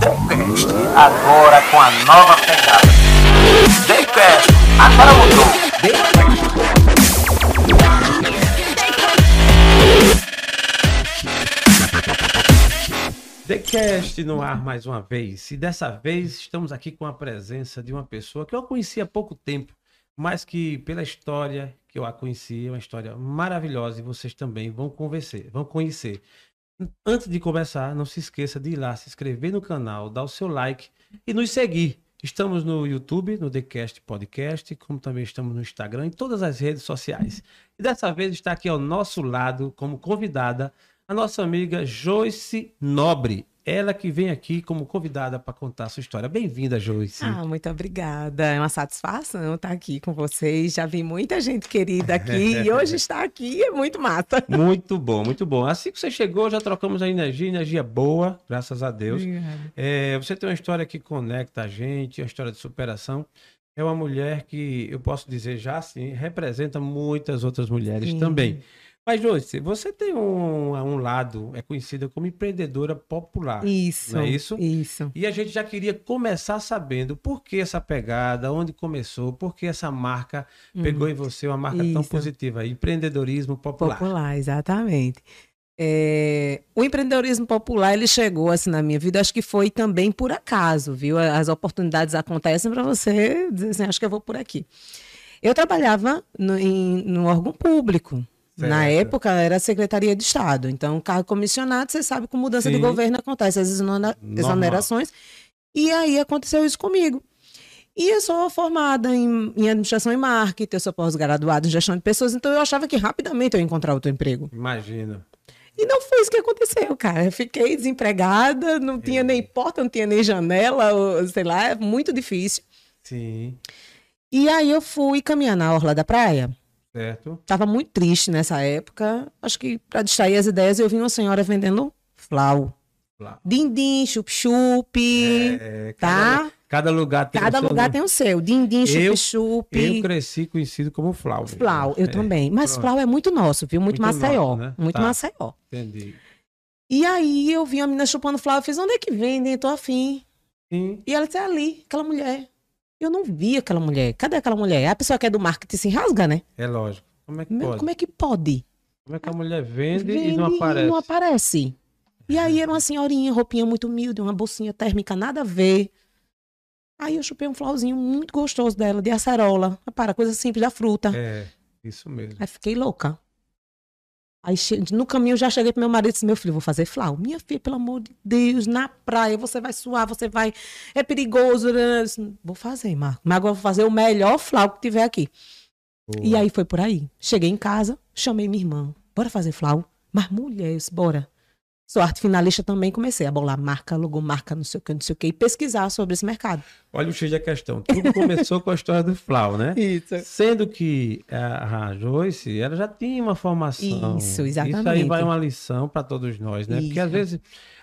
TheCast, agora com a nova pegada. TheCast, agora mudou. TheCast no ar mais uma vez. E dessa vez estamos aqui com a presença de uma pessoa que eu conheci há pouco tempo, mas que pela história que eu a conheci, é uma história maravilhosa e vocês também vão conhecer, vão conhecer. Antes de começar, não se esqueça de ir lá, se inscrever no canal, dar o seu like e nos seguir. Estamos no YouTube, no TheCast Podcast, como também estamos no Instagram e todas as redes sociais. E dessa vez está aqui ao nosso lado, como convidada, a nossa amiga Joyce Nobre. Ela que vem aqui como convidada para contar a sua história. Bem-vinda, Joyce. Ah, muito obrigada. É uma satisfação estar aqui com vocês. Já vi muita gente querida aqui e hoje estar aqui é muito massa. Muito bom, muito bom. Assim que você chegou, já trocamos a energia, energia boa, graças a Deus. É, você tem uma história que conecta a gente, uma história de superação. É uma mulher que, eu posso dizer já assim, representa muitas outras mulheres Sim. também. Mas, Joyce, você tem um, um lado, é conhecida como empreendedora popular. Isso. Não é isso? Isso. E a gente já queria começar sabendo por que essa pegada, onde começou, por que essa marca pegou em você uma marca tão. Isso. positiva, empreendedorismo popular. Popular, exatamente. É, o empreendedorismo popular ele chegou assim na minha vida, acho que foi também por acaso, viu? As oportunidades acontecem para você dizer assim, acho que eu vou por aqui. Eu trabalhava no, em, no órgão público. Na época era a Secretaria de Estado. Então, cargo comissionado, você sabe que com mudança de Sim. governo acontece as exonerações. E aí aconteceu isso comigo. E eu sou formada em, em administração e marketing, eu sou pós-graduada em gestão de pessoas, então eu achava que rapidamente eu ia encontrar outro emprego. Imagina. E não foi isso que aconteceu, cara. Eu fiquei desempregada, não tinha nem porta, não tinha nem janela, ou, sei lá, é muito difícil. Sim, E aí eu fui caminhar na orla da praia. Certo. Tava muito triste nessa época. Acho que para distrair as ideias, eu vi uma senhora vendendo flau. Lá. Dindim, chup-chup, É, cada, tá? cada lugar tem o Cada lugar tem o seu. Dindim, Eu- chup-chup. Eu cresci conhecido como Flau. Flau, eu É, também. Mas pronto. flau é muito nosso, viu? Muito, Muito Maceió. nosso, né? Muito Tá. Maceió. Entendi. E aí eu vi a menina chupando flau, eu fiz, onde é que vendem? Tô afim. Sim, E ela disse, "É ali, aquela mulher. Eu não vi aquela mulher. Cadê aquela mulher? A pessoa que é do marketing se rasga, né? é lógico. Como é que pode? Como é que pode? Como é que a mulher vende, Vende e não aparece? não aparece. E aí era uma senhorinha, roupinha muito humilde, uma bolsinha térmica, nada a ver. Aí eu chupei um flauzinho muito gostoso dela, de acerola. Para, coisa simples da fruta. É, isso mesmo. Aí fiquei louca. Aí no caminho eu já cheguei pro meu marido e disse: Meu filho, vou fazer flau. Minha filha, pelo amor de Deus, na praia você vai suar, você vai. É perigoso. disse, Vou fazer, Marco. Mas agora eu vou fazer o melhor flau que tiver aqui. Boa. E aí foi por aí. Cheguei em casa, chamei minha irmã. Bora fazer flau? Mas mulher, eu disse, bora. Sou arte finalista também, comecei a bolar marca, logomarca, não sei o que, não sei o que, e pesquisar sobre esse mercado. Olha o X da questão. Tudo começou com a história do Flau, né? Isso. Sendo que a, a Joyce, ela já tinha uma formação. Isso, Isso aí exatamente. vai uma lição para todos nós, né? Porque às Isso. vezes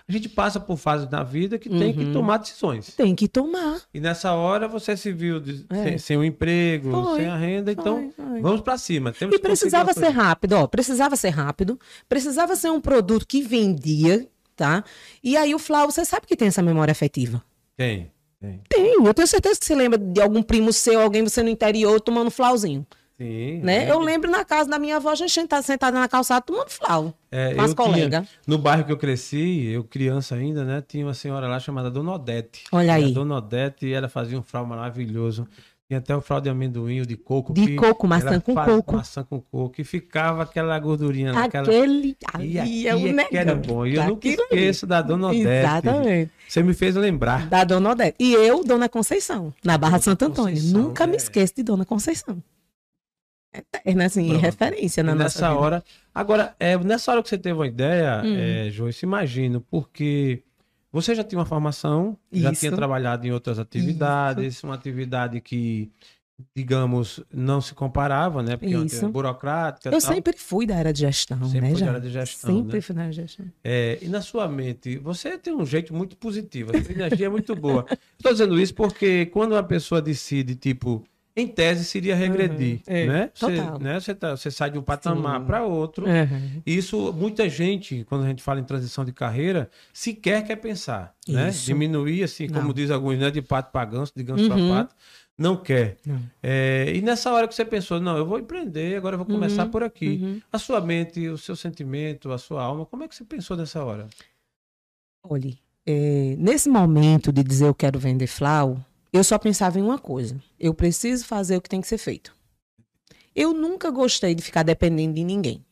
a gente passa por fases na vida que tem que Uhum. tomar decisões. Tem que tomar. E nessa hora você se viu de- É. sem, sem o emprego, Foi, sem a renda, então Foi, foi. vamos para cima. Temos E precisava ser rápido, ó. Precisava ser rápido. Precisava ser um produto que vendia, tá? E aí o Flau, você sabe que tem essa memória afetiva. Tem, tem. Tem. Eu tenho certeza que você lembra de algum primo seu, alguém você no interior tomando flauzinho, Sim. né? é. Eu lembro na casa da minha avó, a gente sentada, sentada na calçada tomando flau. É, com as colegas. no bairro que eu cresci, eu criança ainda, né? Tinha uma senhora lá chamada Dona Odete. Olha E a aí. Dona Odete, ela fazia um frau maravilhoso. Tinha até o frau de amendoim, de coco. De coco, maçã com coco. Maçã com coco. E ficava aquela gordurinha naquela... Aquele E ali aqui é o é era bom. E eu nunca esqueço da Dona Odete. Exatamente. Você me fez lembrar. Da Dona Odete. E eu, Dona Conceição, na Barra de Santo Antônio. Conceição, Nunca me é. esqueço de Dona Conceição. Eterna, assim, Pronto. referência na E nossa nessa vida. hora. Agora, é, nessa hora que você teve uma ideia, Hum. é, Joyce, imagino, porque você já tinha uma formação, já Isso. tinha trabalhado em outras atividades, uma atividade que, digamos, não se comparava, né? Porque é Isso. burocrática. Eu tal. sempre fui da área de gestão, Sempre né, da já? área de gestão, Sempre né? fui da área de gestão. É, e na sua mente, você tem um jeito muito positivo, a sua energia é muito boa. Estou dizendo isso porque quando uma pessoa decide, tipo, em tese seria regredir, Uhum, é, né? Você, né? Você, tá- você sai de um patamar para outro. Uhum. E Isso, muita gente, quando a gente fala em transição de carreira, sequer quer pensar, né? Diminuir, assim, como Não. diz alguns, né? De pato para ganso, de ganso para Uhum. pato, não quer. Não. É, e nessa hora que você pensou, não, eu vou empreender, agora eu vou começar Uhum, por aqui. uhum. A sua mente, o seu sentimento, a sua alma, como é que você pensou nessa hora? Olhe, é, nesse momento de dizer eu quero vender flau, eu só pensava em uma coisa: eu preciso fazer o que tem que ser feito. Eu nunca gostei de ficar dependendo de ninguém.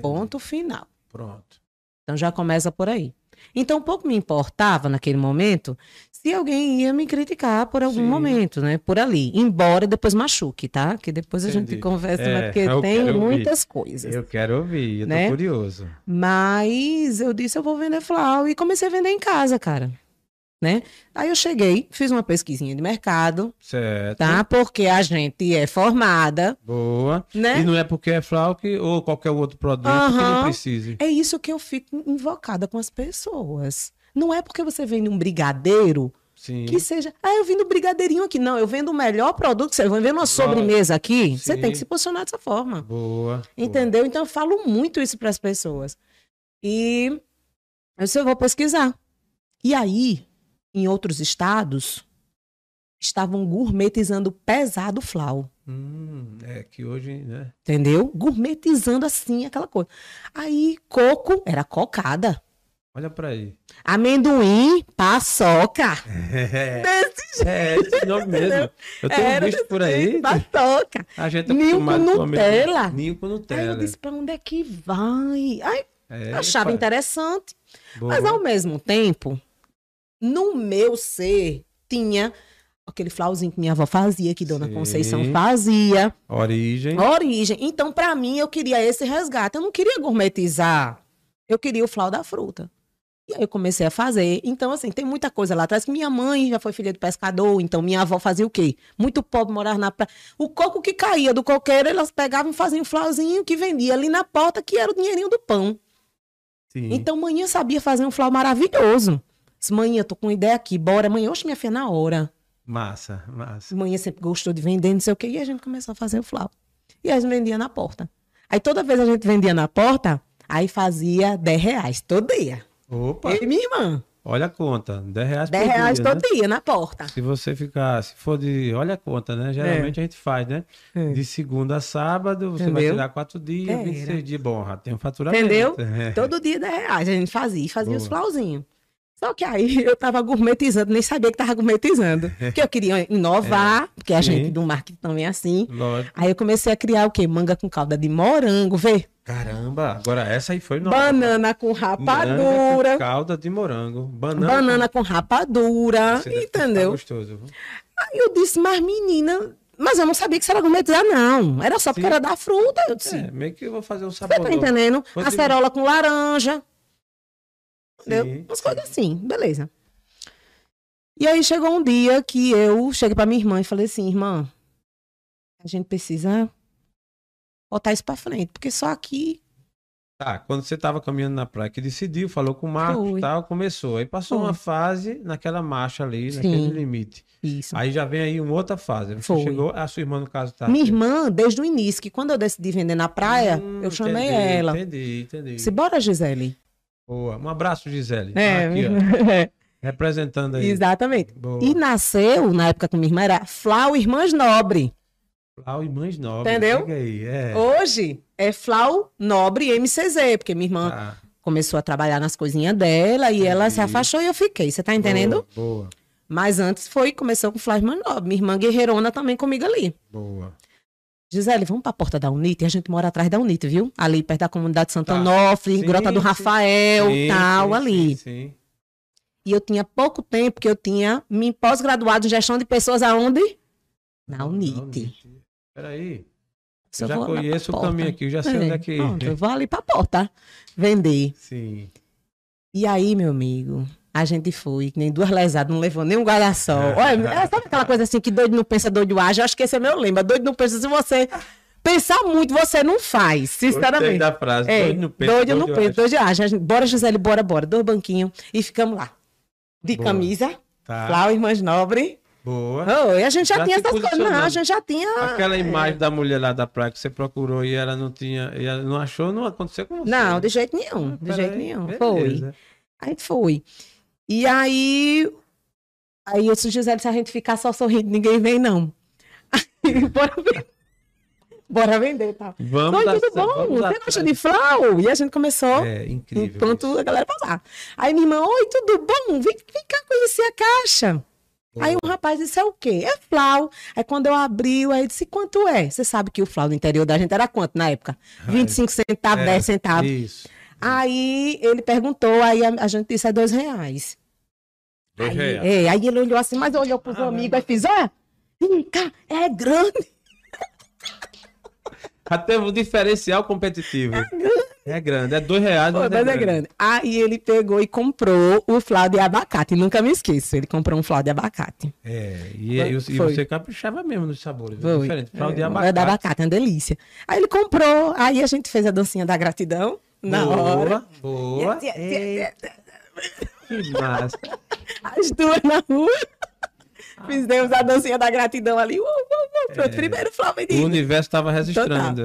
Ponto final. Pronto. Então já começa por aí. Então pouco me importava naquele momento se alguém ia me criticar por algum Sim. momento, né? Por ali. Embora depois machuque, tá? Que depois a Entendi. gente conversa, É, mas porque tem quero ouvir. muitas coisas. Eu quero ouvir, eu tô Né? curioso. Mas eu disse, eu vou vender flau e comecei a vender em casa, cara. Né? Aí eu cheguei, fiz uma pesquisinha de mercado, Certo. tá? Porque a gente é formada, Boa. né? E não é porque é flauque ou qualquer outro produto que não precise. É isso que eu fico invocada com as pessoas. Não é porque você vende um brigadeiro Sim. que seja, ah, eu vendo um brigadeirinho aqui. Não, eu vendo o melhor produto que você vende uma sobremesa aqui. Você Sim. tem que se posicionar dessa forma. Boa. Entendeu? Então eu falo muito isso para as pessoas. E eu disse, eu vou pesquisar. E aí, em outros estados, estavam gourmetizando pesado o flau. Hum, é que hoje, né? Entendeu? Gourmetizando assim, aquela coisa. Aí, coco era cocada. Olha pra aí. Amendoim, paçoca. É, Desse é esse nome mesmo. Eu tenho Era visto por aí. jeito, Paçoca. A gente tá Ninho com Nutella. Ninho com Aí eu Nutella. disse, pra onde é que vai? Aí É, achava pai. interessante. Boa. Mas ao mesmo tempo, no meu ser, tinha aquele flauzinho que minha avó fazia, que Dona Sim. Conceição fazia, Origem. origem. Então, para mim, eu queria esse resgate. Eu não queria gourmetizar. Eu queria o flau da fruta. E aí eu comecei a fazer. Então, assim, tem muita coisa lá atrás. que Minha mãe já foi filha de pescador, então minha avó fazia o quê? Muito pobre, morar na praia. O coco que caía do coqueiro, elas pegavam e faziam um flauzinho que vendia ali na porta, que era o dinheirinho do pão. Sim. Então, manhã sabia fazer um flau maravilhoso. Disse, manhã, tô com uma ideia aqui, bora. Manhã, oxe, minha filha, na hora. Massa, massa. Manhã sempre gostou de vender, não sei o quê. E a gente começou a fazer o flau. E a gente vendia na porta. Aí, toda vez a gente vendia na porta, aí fazia 10 reais todo dia. Opa, e minha irmã. olha a conta. 10 reais 10 por reais dia, todo né? dia na porta. Se você ficar, se for de, olha a conta, né? Geralmente a gente faz, né? É. De segunda a sábado, você vai Entendeu? tirar quatro dias, Era. 26 dias. Bom, tem um faturamento. Entendeu? É. Todo dia 10 reais a gente fazia. E fazia os Boa. flauzinhos. Só que aí eu tava gourmetizando, nem sabia que tava gourmetizando. Porque eu queria inovar, porque a É. Sim. gente do marketing também é assim. Lógico. Aí eu comecei a criar o quê? Manga com calda de morango, vê? Caramba, agora essa aí foi nova. Banana com rapadura. com calda de morango. Banana, Banana com rapadura. Você ficar Entendeu? gostoso. Aí eu disse, mas menina, mas eu não sabia que isso era gourmetizar, não. Era só porque Sim. era da fruta. Eu disse, É, meio que eu vou fazer um você sabor tá novo. entendendo? Vou Acerola com laranja. Entendeu? Sim, Umas coisas assim, beleza. E aí chegou um dia que eu cheguei pra minha irmã e falei assim, irmã, a gente precisa botar isso pra frente, porque só aqui Tá, quando você tava caminhando na praia, que decidiu, falou com o Marcos e tal, começou. Aí passou Foi. uma fase naquela marcha ali, Sim. naquele limite. isso. Aí já vem aí uma outra fase. Você Foi. chegou, a sua irmã, no caso, tá. Minha irmã, desde o início, que quando eu decidi vender na praia, Hum, eu chamei entendi, ela. Entendi, entendi. Disse, bora, Gisele. Boa. Um abraço, Gisele. É, Aqui, ó, representando aí. exatamente. Boa. E nasceu, na época com minha irmã, era Flau Irmãs Nobre. Flau e Mães Nobres. Entendeu? Aí, é. Hoje é Flau Nobre MCZ, porque minha irmã Tá. começou a trabalhar nas coisinhas dela e ela se afastou e eu fiquei. Você tá entendendo? Boa, boa. Mas antes foi, começou com Flau Irmãs Nobre. Minha irmã guerreirona também comigo ali. boa. Gisele, vamos pra porta da Unite? A gente mora atrás da Unite, viu? Ali perto da comunidade Santo Tá. Onofre, Sim, Grota do. Rafael, Sim, tal, sim, ali. Sim. E eu tinha pouco tempo que eu tinha me pós-graduado em gestão de pessoas aonde? Na Unite. Peraí. Se Eu já conheço o caminho aqui, eu já sei onde é que. Pronto, eu vou ali pra porta vender. Sim. E aí, meu amigo, a gente foi, que nem duas lesadas, não levou nem um guarda-sol. Olha, é, sabe aquela coisa assim que doido não pensa, doido age? Eu acho que esse é meu lema. Doido não pensa. Se você pensar muito, você não faz, sinceramente. da frase. É, doido no peito. doido doido peito, acho. doido age. A gente- Bora, Gisele, bora, bora. Dois banquinhos e ficamos lá. De Boa. camisa, Tá. Flau, Irmãs Nobre, Boa. Oh, e a gente já, Já tinha essas coisas. Não, a gente já tinha. Aquela é. imagem da mulher lá da praia que você procurou e ela não tinha, e ela não achou, não aconteceu com você. Não, de jeito nenhum. De Peraí, jeito nenhum. Foi. beleza. Aí foi. E aí. Aí eu sugiro se a gente ficar só sorrindo, ninguém vem, não. Aí, bora vender. Bora vender, tá? Vamos Oi, tudo bom? Você gosta certo. de flow? E a gente começou. É incrível. Enquanto isso. a galera passar. Aí minha irmã, oi, tudo bom? Vem, vem cá conhecer a caixa. Aí um rapaz disse, é o quê? É flau. Aí quando eu abri, aí disse, quanto é? Você sabe que o flau no interior da gente era quanto na época? 25 centavos, É, 10 centavos. Isso. Aí ele perguntou, aí a, a gente disse, é dois reais. Aí, é, aí ele olhou assim, mas olhou pros Ah, amigos, aí fiz, ó, vem cá, é grande. Até o diferencial competitivo. É grande. É dois reais, Pô, mas, mas é grande. Aí ele pegou e comprou o flau de abacate. Nunca me esqueço, ele comprou um flau de abacate. É, e, e Foi. você caprichava mesmo nos sabores. É Foi. diferente. De É, abacate. É da abacate, é uma delícia. Aí ele comprou, aí a gente fez a dancinha da gratidão na boa, hora. Boa. Yes, Que massa. As duas na rua. Fizemos a dancinha da gratidão ali. Uh, uh, uh, pronto, primeiro flau O universo estava registrando.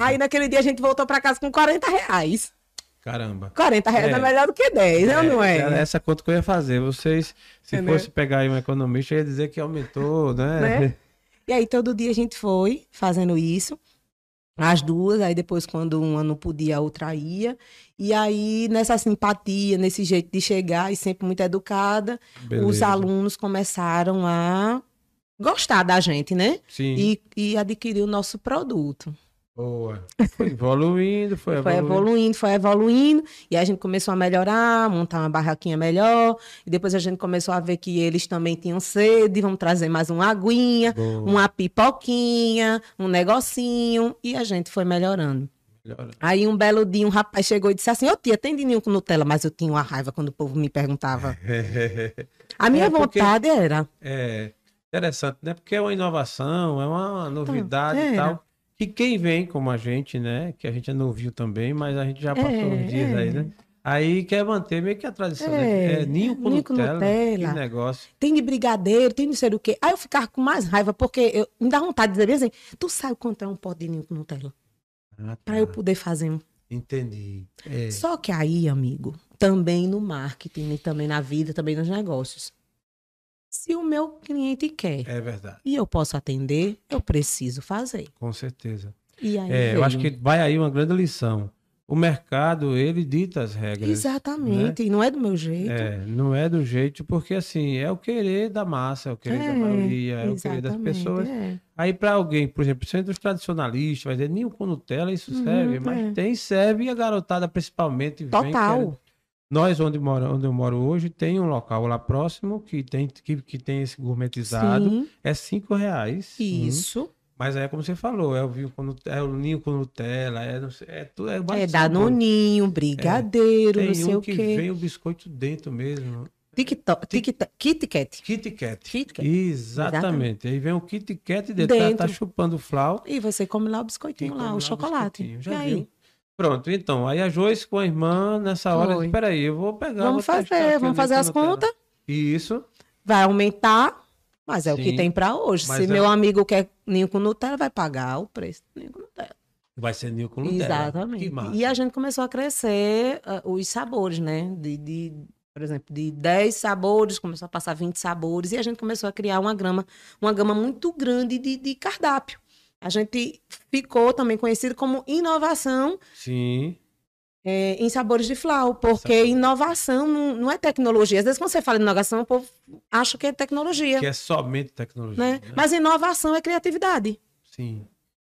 Aí naquele dia a gente voltou pra casa com 40 reais. Caramba. 40 reais é, É. melhor do que 10, não, não é? Essa conta que eu ia fazer. Vocês, se Entendeu? fosse pegar aí um economista, ia dizer que aumentou, né? Né? E aí todo dia a gente foi fazendo isso. As duas, aí depois quando uma não podia, a outra ia. E aí, nessa simpatia, nesse jeito de chegar e sempre muito educada, os Beleza. alunos começaram a gostar da gente, né? Sim. E, e adquirir o nosso produto. Boa. Foi evoluindo, foi, Foi evoluindo. evoluindo, foi evoluindo, e a gente começou a melhorar, montar uma barraquinha melhor, e depois a gente começou a ver que eles também tinham sede, vamos trazer mais uma aguinha, Boa. uma pipoquinha, um negocinho, e a gente foi melhorando. Melhora. Aí um belo dia um rapaz chegou e disse assim, ô tia, tem dininho com Nutella? Mas eu tinha uma raiva quando o povo me perguntava. A minha É, porque- vontade era, É interessante, né? Porque é uma inovação, é uma novidade era. e tal. Que quem vem como a gente, né? Que a gente é novinho também, mas a gente já passou É, uns dias é. aí, né? Aí quer manter meio que a tradição, É, né? É ninho com ninho Nutella. Nutella. Que negócio. tem de brigadeiro, tem de não sei o quê. Aí eu ficava com mais raiva, porque eu, me dá vontade de dizer assim, tu sabe quanto é um pote de ninho com Nutella? Ah, Pra tá. eu poder fazer um. Entendi. É. Só que aí, amigo, também no marketing, e também na vida, também nos negócios. Se o meu cliente quer É verdade, e eu posso atender, eu preciso fazer. com certeza. E aí É, eu acho que vai aí uma grande lição. O mercado, ele dita as regras. Exatamente, e não é do meu jeito. É, não é do jeito, porque assim, é o querer da massa, é o querer da maioria, é o querer das pessoas. é. Aí para alguém, por exemplo, sendo os tradicionalistas, vai dizer, ninho com Nutella, isso Uhum, serve, mas é. tem, serve e a garotada principalmente vem Total. Nós, onde, mora, onde eu moro hoje, tem um local lá próximo que tem, que, que tem esse gourmetizado, Sim, é cinco reais. Hum. isso. Mas aí é como você falou, é o, vinho com, é o ninho com Nutella, é, não sei, é tudo. É, É sabores. danoninho, brigadeiro, Tem não sei um o que quê. vem o biscoito dentro mesmo. TikTok, TikTok, Kit Kat. Kit Kat. Kit Kat. Exatamente. Aí vem o Kit Kat dentro, tá- Tá, Dentro. chupando o flau. E você come lá o e biscoitinho lá, o chocolate. E Já aí? viu? Pronto, então, aí a Joyce com a irmã, nessa hora, Foi. espera aí, eu vou pegar. Vamos vou fazer, vamos fazer as contas. Isso. Vai aumentar, mas é o que Sim. tem pra hoje. Se é- meu amigo quer ninho com Nutella, vai pagar o preço do ninho com Nutella. Vai ser ninho com Nutella. Exatamente. E a gente começou a crescer ah, os sabores, né? De, de, por exemplo, de 10 sabores, começou a passar 20 sabores, e a gente começou a criar uma grama, uma gama muito grande de, de cardápio. A gente ficou também conhecido como inovação Sim. é, em sabores de flau, porque Sabor. inovação não, não é tecnologia. Às vezes, quando você fala em inovação, o povo acha que é tecnologia, Que é somente tecnologia. né? né? Mas inovação é criatividade, Sim.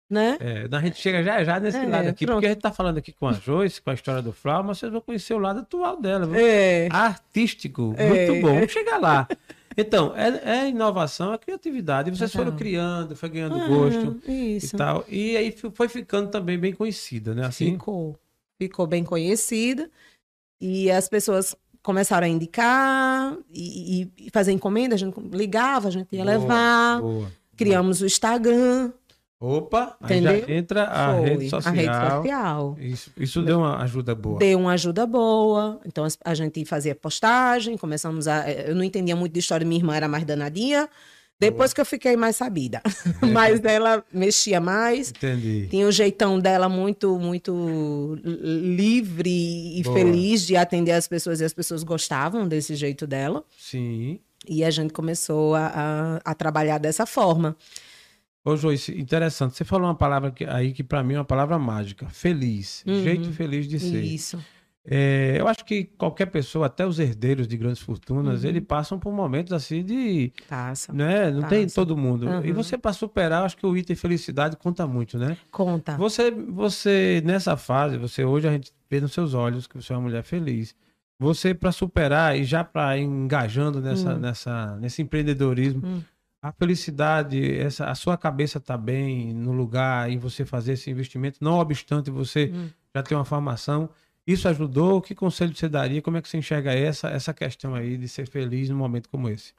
né? É, a gente chega já já nesse É, lado aqui, pronto. porque a gente tá falando aqui com a Joyce, com a história do Flau, mas vocês vão conhecer o lado atual dela. viu? É. Artístico. É. Muito bom. Vamos chegar lá. Então, é, é inovação, é criatividade. E vocês foram criando, foi ganhando Ah, gosto Isso. e tal. E aí foi ficando também bem conhecida, né? Assim, Ficou. Ficou bem conhecida. E as pessoas começaram a indicar e, e- fazer encomenda. A gente ligava, a gente ia Boa, levar. boa. Criamos o Instagram. Opa, aí Entendeu? já entra a Foi, rede social. A rede social. Isso, isso deu uma ajuda boa. Deu uma ajuda boa. Então a gente fazia postagem, começamos a. Eu não entendia muito de história, minha irmã era mais danadinha. Depois que eu fiquei mais sabida. Mas ela mexia mais. Entendi. Tinha o jeitão dela muito, muito livre e Boa. feliz de atender as pessoas. E as pessoas gostavam desse jeito dela. Sim. E a gente começou a, a, a trabalhar dessa forma. Ô, Joyce, interessante. Você falou uma palavra que- aí que pra mim é uma palavra mágica. Feliz. Uhum. Jeito feliz de ser. Isso. É, eu acho que qualquer pessoa, até os herdeiros de grandes fortunas, Uhum. eles passam por momentos assim de. Passa. Né? Não tem Passa. todo mundo. E Uhum. você, para superar, acho que o item felicidade conta muito, né? Conta. Você, você, nessa fase, você hoje a gente vê nos seus olhos que você é uma mulher feliz. Você, para superar e já para engajando nessa, Hum. nessa, nesse empreendedorismo, Hum. A felicidade, essa, a sua cabeça tá bem no lugar em você fazer esse investimento, não obstante você Hum. já ter uma formação. Isso ajudou? Que conselho você daria? Como é que você enxerga essa, essa questão aí de ser feliz num momento como esse?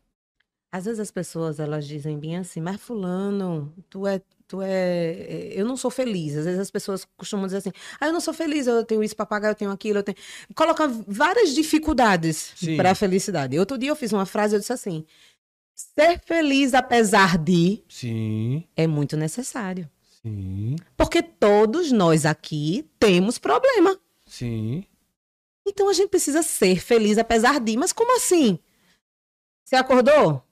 Às vezes as pessoas elas dizem bem assim, mas fulano, tu é, tu é, eu não sou feliz. Às vezes as pessoas costumam dizer assim, ah, eu não sou feliz, eu tenho isso para pagar, eu tenho aquilo, eu tenho. Coloca várias dificuldades para a felicidade. Outro dia eu fiz uma frase, eu disse assim: ser feliz apesar de Sim, é muito necessário, sim, porque todos nós aqui temos problema. sim. Então a gente precisa ser feliz apesar de. Mas como assim? Você acordou?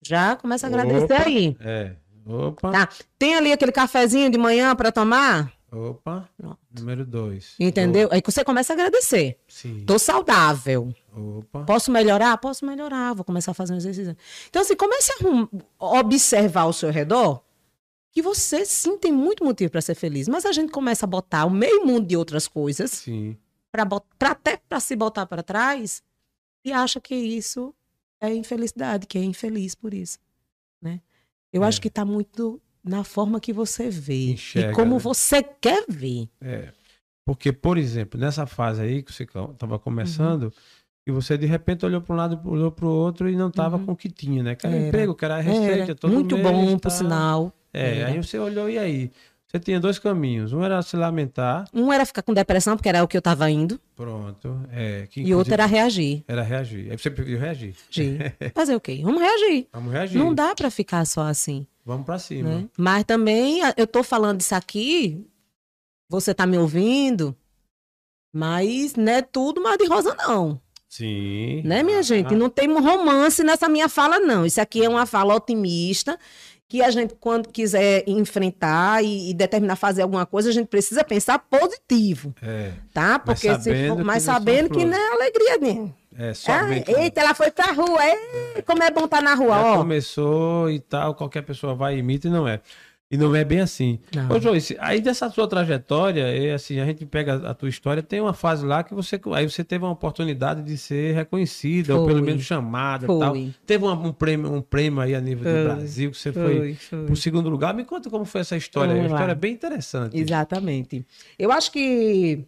Já começa a agradecer Opa. aí. É. Opa, Tá. Tem ali aquele cafezinho de manhã para tomar? Opa. Pronto. Número dois. Entendeu? Aí que você começa a agradecer. Sim. Tô saudável. Opa. Posso melhorar? Posso melhorar. Vou começar a fazer um exercício. Então, assim, comece a observar ao seu redor que você sim tem muito motivo para ser feliz. Mas a gente começa a botar o meio mundo de outras coisas Sim. para até para se botar para trás e acha que isso é infelicidade, que é infeliz por isso, né? Eu É. acho que está muito na forma que você vê Enxerga, e como né? você quer ver. É. Porque, por exemplo, nessa fase aí que você estava começando, e você de repente olhou para um lado, olhou para o outro e não estava Uhum. com o que tinha, né? Que era Era. emprego, que era receita, Era todo muito mês, bom, por tal. sinal. É, Era. aí você olhou e aí? Você tinha dois caminhos. Um era se lamentar, Um era ficar com depressão, porque era o que eu estava indo, pronto. É, que e outro era reagir. era reagir. Aí você preferiu reagir. Agir. Fazer o quê? Vamos reagir. Vamos reagir. Não dá para ficar só assim. Vamos para cima. né? Mas também eu tô falando isso aqui, você tá me ouvindo, mas não é tudo mar de rosa, não. Sim. Né, minha Ah, gente? Não tem um romance nessa minha fala, não. Isso aqui é uma fala otimista. Que a gente, quando quiser enfrentar e, e determinar fazer alguma coisa, a gente precisa pensar positivo, É, tá? Mas Porque se sabendo for, que mas são sabendo que não é alegria mesmo. é Ah, somente. eita, ela foi pra rua. Ei, como é bom estar na rua, Já ó. começou e tal, qualquer pessoa vai e imita e não é. E não é bem assim. Não. Ô, Joyce, aí dessa sua trajetória, é assim, a gente pega a tua história, tem uma fase lá que você, aí você teve uma oportunidade de ser reconhecida, ou pelo Foi. menos chamada e tal. Foi. Teve uma- um, prêmio, um prêmio aí a nível Foi. Brasil, que você foi, foi. pro segundo lugar. Me conta como foi essa história. Vamos Uma lá. história bem interessante. Exatamente. Eu acho que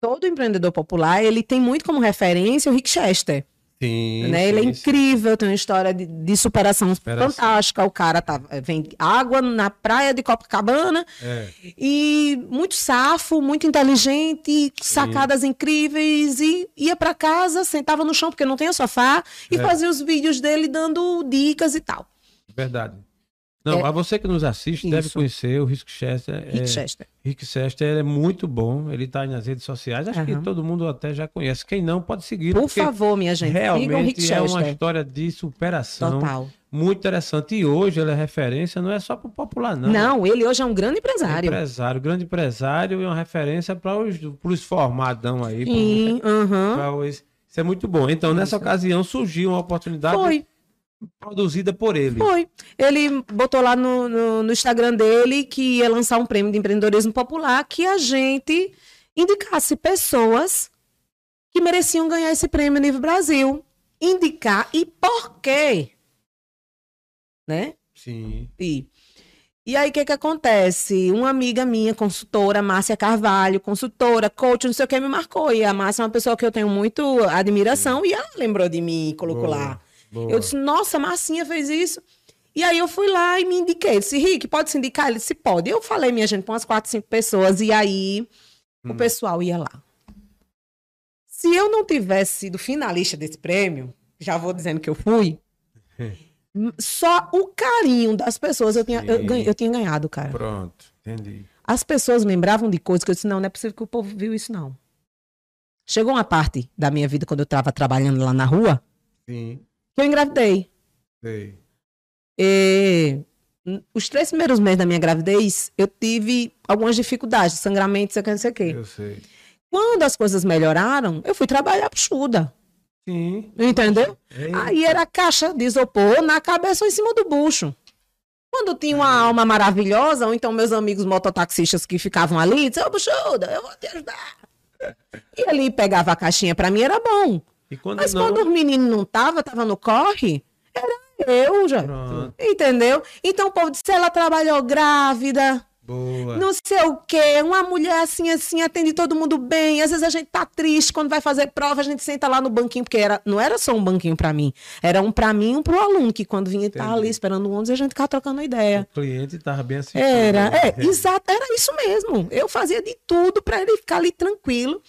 todo empreendedor popular, ele tem muito como referência o Rick Chester, Sim, né? ele é sim, sim. incrível, tem uma história de, de superação, Superação. fantástica. O cara tá, vem água na praia de Copacabana É, e muito safo, muito inteligente, sacadas incríveis e ia para casa, sentava no chão porque não tem sofá e É. fazia os vídeos dele dando dicas e tal. verdade. Não, É. a você que nos assiste deve Isso. conhecer o Rick Chester. Rick é, Chester. Rick Chester é muito bom, ele tá nas redes sociais, acho que Aham. todo mundo até já conhece. Quem não, pode seguir. Por favor, minha gente, sigam o Rick Realmente é uma história de superação Total. muito interessante. E hoje ele é referência, não é só para o popular, não. Não, ele hoje é um grande É empresário. empresário, grande empresário e uma referência para os, pros formadão aí. Sim, aham. pra os- Isso é muito bom. Então, nessa Isso. ocasião, surgiu uma oportunidade Foi, produzida por ele. foi. Ele botou lá no, no, no Instagram dele que ia lançar um prêmio de empreendedorismo popular que a gente indicasse pessoas que mereciam ganhar esse prêmio nível Brasil. Indicar e por quê. Né? Sim. E, e aí, o que que acontece? Uma amiga minha, consultora, Márcia Carvalho, consultora, coach, não sei o que, me marcou. E a Márcia é uma pessoa que eu tenho muito admiração e ela lembrou de mim e colocou Boa, lá. Boa. Eu disse, nossa, Marcinha fez isso. E aí eu fui lá e me indiquei. Eu disse, Rick, pode se indicar? Ele disse, pode. Eu falei, minha gente, com umas quatro, cinco pessoas. E aí o Hum. pessoal ia lá. Se eu não tivesse sido finalista desse prêmio, já vou dizendo que eu fui, Só o carinho das pessoas eu tinha, eu, eu tinha ganhado, cara. Pronto, entendi. As pessoas lembravam de coisas que eu disse, não, não é possível que o povo viu isso, não. Chegou uma parte da minha vida, quando eu estava trabalhando lá na rua, Sim, eu engravidei. sei. E, os três primeiros meses da minha gravidez, eu tive algumas dificuldades, sangramento, sei o que, não sei o quê. Eu sei. Quando as coisas melhoraram, eu fui trabalhar puxuda. Sim. Entendeu? Eita. Aí era caixa de isopor na cabeça ou em cima do bucho. Quando tinha uma alma maravilhosa, ou então meus amigos mototaxistas que ficavam ali, diziam, ô buchuda, eu vou te ajudar. E ali pegava a caixinha, pra mim era bom. E quando Mas não, quando os meninos não tava, tava no corre, era eu já. Pronto. Entendeu? Então o povo disse, ela trabalhou grávida, boa. não sei o quê. Uma mulher assim, assim, atende todo mundo bem. Às vezes a gente tá triste quando vai fazer prova, a gente senta lá no banquinho, porque era, não era só um banquinho pra mim. Era um pra mim e um pro aluno, que quando vinha estar Entendi. ali esperando o ônibus, a gente ficava trocando ideia. O cliente tava bem assistindo. Era, né? é, exato, era isso mesmo. Eu fazia de tudo pra ele ficar ali tranquilo.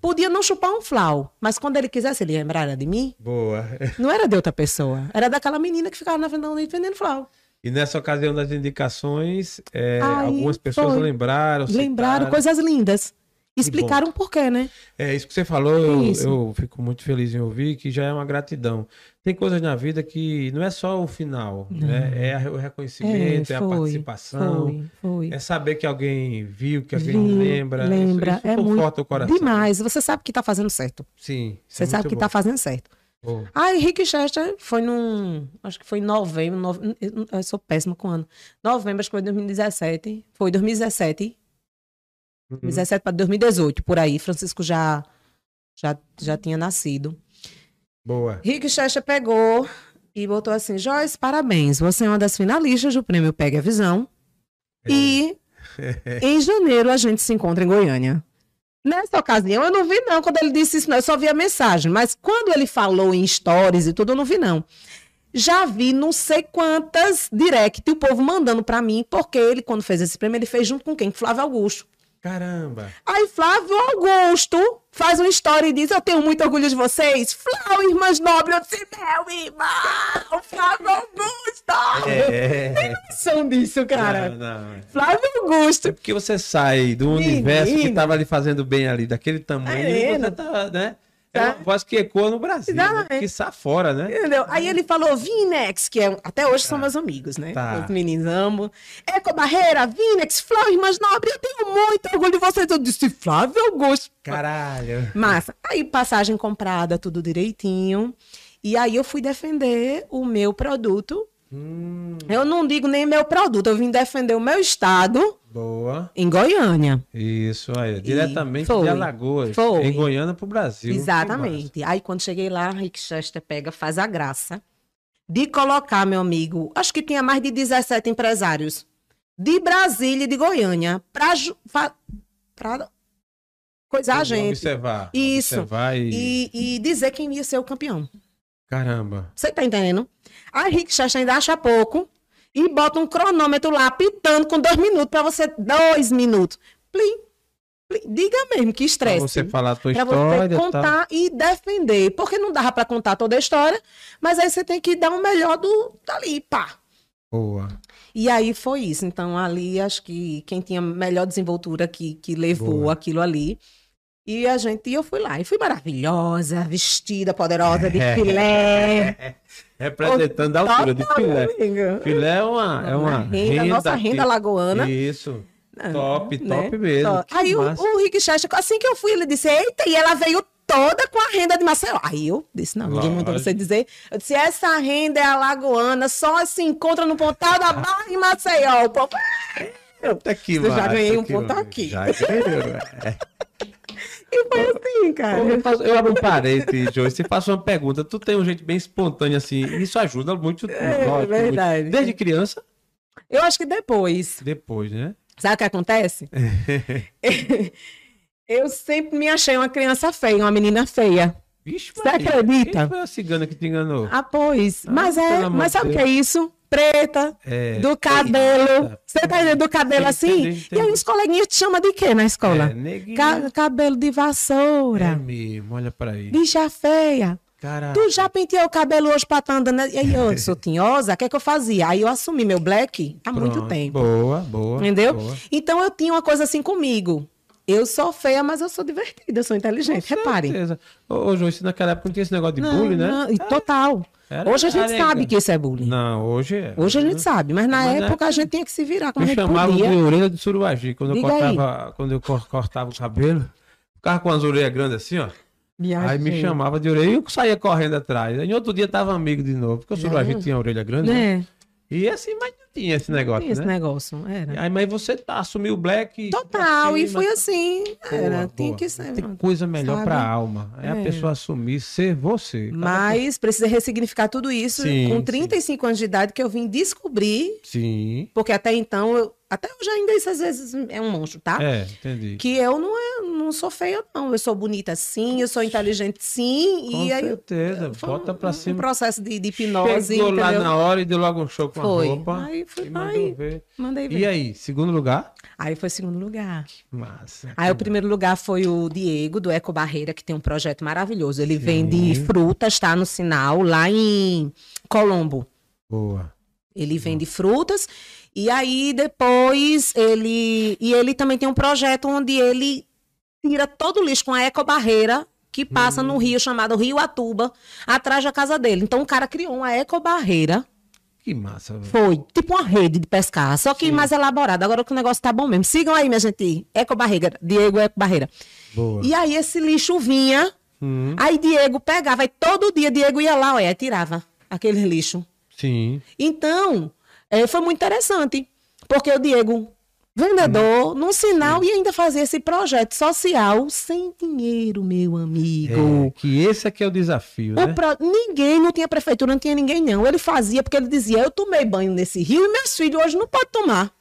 Podia não chupar um flau, mas quando ele quisesse, ele lembrara de mim. Boa. Não era de outra pessoa, era daquela menina que ficava na frente vendendo flau. E nessa ocasião das indicações, é, Aí algumas pessoas foi. lembraram. Lembraram citaram. coisas lindas. Explicaram por quê, né? É isso que você falou, eu, Isso. eu fico muito feliz em ouvir, que já é uma gratidão. Tem coisas na vida que não é só o final, né? É a- o reconhecimento, é, a foi, participação, Foi, foi. é saber que alguém viu, que alguém Viu, lembra. Isso- lembra, Isso, é conforta o coração. Demais. Você sabe que tá fazendo certo. Sim. isso Você é sabe muito que bom. tá fazendo certo. Bom, Aí Rick Chester foi num. Acho que foi em novembro. nove- eu, eu sou péssima com o ano. Novembro, acho que foi 2017. Foi 2017. uhum. 2017 para 2018, por aí. Francisco já, já, já tinha nascido. Boa. Rick Chester pegou e botou assim: Joyce, parabéns. Você é uma das finalistas do prêmio Pegue a Visão. É. E em janeiro a gente se encontra em Goiânia. Nessa ocasião eu não vi não, quando ele disse isso não, eu só vi a mensagem, mas quando ele falou em stories e tudo, eu não vi não. Já vi não sei quantas direct, o povo mandando pra mim, porque ele quando fez esse prêmio, ele fez junto com quem? Flávio Augusto. Caramba. Aí Flávio Augusto faz uma história e diz: Eu tenho muito orgulho de vocês. Flávio, irmãs nobres, eu disse: Meu irmão, Flávio Augusto! É. Noção disso, cara. Não, não. Flávio Augusto. É porque você sai do Menino. universo que tava ali fazendo bem ali, daquele tamanho, e Menino. você tá, né? É Tá. uma voz que ecoa no Brasil, né? Que está fora, né? Entendeu? Aí ele falou Vinex, que é, até hoje são meus amigos, né? Tá. Os meninos amam. Eco Barreira, Vinex, Flávio, irmãs nobres, eu tenho muito orgulho de vocês. Eu disse Flávio Augusto. Caralho. Massa. Aí passagem comprada, tudo direitinho. E aí eu fui defender o meu produto. Hum, Eu não digo nem meu produto, eu vim defender o meu estado boa. em Goiânia. Isso, aí. Diretamente foi. de Alagoas. Foi. Em Goiânia pro Brasil. Exatamente. Aí quando cheguei lá, Rick Chester pega, faz a graça de colocar, meu amigo, acho que tinha mais de 17 empresários de Brasília e de Goiânia para para coisar a gente Observar. Isso. Observar e... e, e dizer quem ia ser o campeão. Caramba. Você tá entendendo? Aí Rick Chester ainda acha pouco e bota um cronômetro lá, pitando com dois minutos para você. Dois minutos. Plim. Diga mesmo, que Pra estresse. você falar a tua Pra história você tal. contar e defender. Porque não dava pra contar toda a história, mas aí você tem que dar o melhor do dali, pá. Boa. E aí foi isso. Então, ali, acho que quem tinha melhor desenvoltura que, que levou Boa. aquilo ali. E a gente, e eu fui lá. E fui maravilhosa, vestida, poderosa, de filé. Representando a altura de filé. Amiga. Filé é uma, é uma renda, nossa que- renda lagoana. Isso. Ah, Top, né? top mesmo. Que Aí o, massa. o Rick Chester, assim que eu fui, ele disse, eita, e ela veio toda com a renda de Maceió. Aí eu disse, não, ninguém mandou você dizer. Eu disse, essa renda é alagoana, só se encontra no pontal da Barra em Maceió. O povo, Até que Eu já ganhei um ponto aqui. Já ganhou. é. E foi assim, cara. Eu, faço- eu abro um parênteses, Joyce, e faço uma pergunta. Tu tem um jeito bem espontâneo assim, isso ajuda muito. É verdade. muito. Desde criança, Eu acho que depois, depois, né? sabe o que acontece? eu sempre me achei uma criança feia, uma menina feia. Vixe, Você acredita? Quem foi a cigana que te enganou? Ah, pois. Ah, mas é, mas sabe o que é isso? Preta, É, do cabelo. Eita. Você tá entendendo? Do cabelo Entendi, assim? entendi, E aí os coleguinhas te chamam de quê na escola? É. Ca- cabelo de É vassoura. mesmo, olha pra aí. Bicha feia. Caraca. Tu já penteou o cabelo hoje pra estar andando? E aí eu sou tinhosa, o que é que eu fazia? Aí eu assumi meu black há muito Pronto. tempo. Boa, boa. Entendeu? boa. Então eu tinha uma coisa assim comigo. Eu sou feia, mas eu sou divertida, eu sou inteligente. Reparem. Ô, João, isso naquela época não tinha esse negócio de bullying, né? não, e total. Era Hoje a gente sabe que isso é bullying. Não, hoje é. Hoje a gente sabe, mas na Mas na época a gente tinha que se virar como Me a gente chamavam podia. de orelha de suruagi. Quando eu, aí. cortava, quando eu cor- cortava o cabelo, ficava com as orelhas grandes assim, ó. Minha Aí me chamava de orelha e eu saía correndo atrás. Aí outro dia tava amigo de novo, porque o suruagi Não. tinha a orelha grande. Né? Né? E assim, mas tinha esse negócio, Tinha esse né? negócio, era. Aí, mas você tá, assumiu o black. e- Total, e foi assim. Era, Boa, tinha boa. que ser. Tem coisa melhor sabe? pra alma. É, a É. pessoa assumir, ser você. Mas precisa ressignificar tudo isso Sim, com sim. 35 anos de idade que eu vim descobrir, Sim. porque até então, eu, até hoje ainda isso às vezes é um monstro, tá? É, entendi. Que eu não, é, não sou feia, não. Eu sou bonita sim, eu sou inteligente sim. Com e aí certeza. foi Bota um, pra um cima. processo de, de hipnose. Chegou lá entendeu? na hora e deu logo um show com Foi. a roupa. Aí fui e lá mandou ver. Mandei ver. E aí, segundo lugar? Aí foi segundo lugar. Massa. Aí o primeiro lugar foi o Diego, do Eco Barreira, que tem um projeto maravilhoso. Ele vende frutas, tá no sinal, lá em Colombo. Boa. Ele vende frutas. E aí depois ele. E ele também tem um projeto onde ele tira todo o lixo com a Eco Barreira, que passa no rio chamado Rio Atuba, atrás da casa dele. Então o cara criou uma Eco Barreira. Que massa. velho. Foi tipo uma rede de pescar, só que mais elaborada. Agora que o negócio tá bom mesmo. Sigam aí, minha gente. Eco Barreira, Diego Eco Barreira. Boa. E aí esse lixo vinha, Hum, aí Diego pegava, aí todo dia Diego ia lá, olha, tirava aquele lixo. sim. Então, eh, foi muito interessante, porque o Diego, vendedor, num sinal, e ainda fazia esse projeto social sem dinheiro, meu amigo. É, que esse aqui é o desafio, O né? pro- Ninguém, não tinha prefeitura, não tinha ninguém, não. Ele fazia porque ele dizia: Eu tomei banho nesse rio e meus filhos hoje não podem tomar.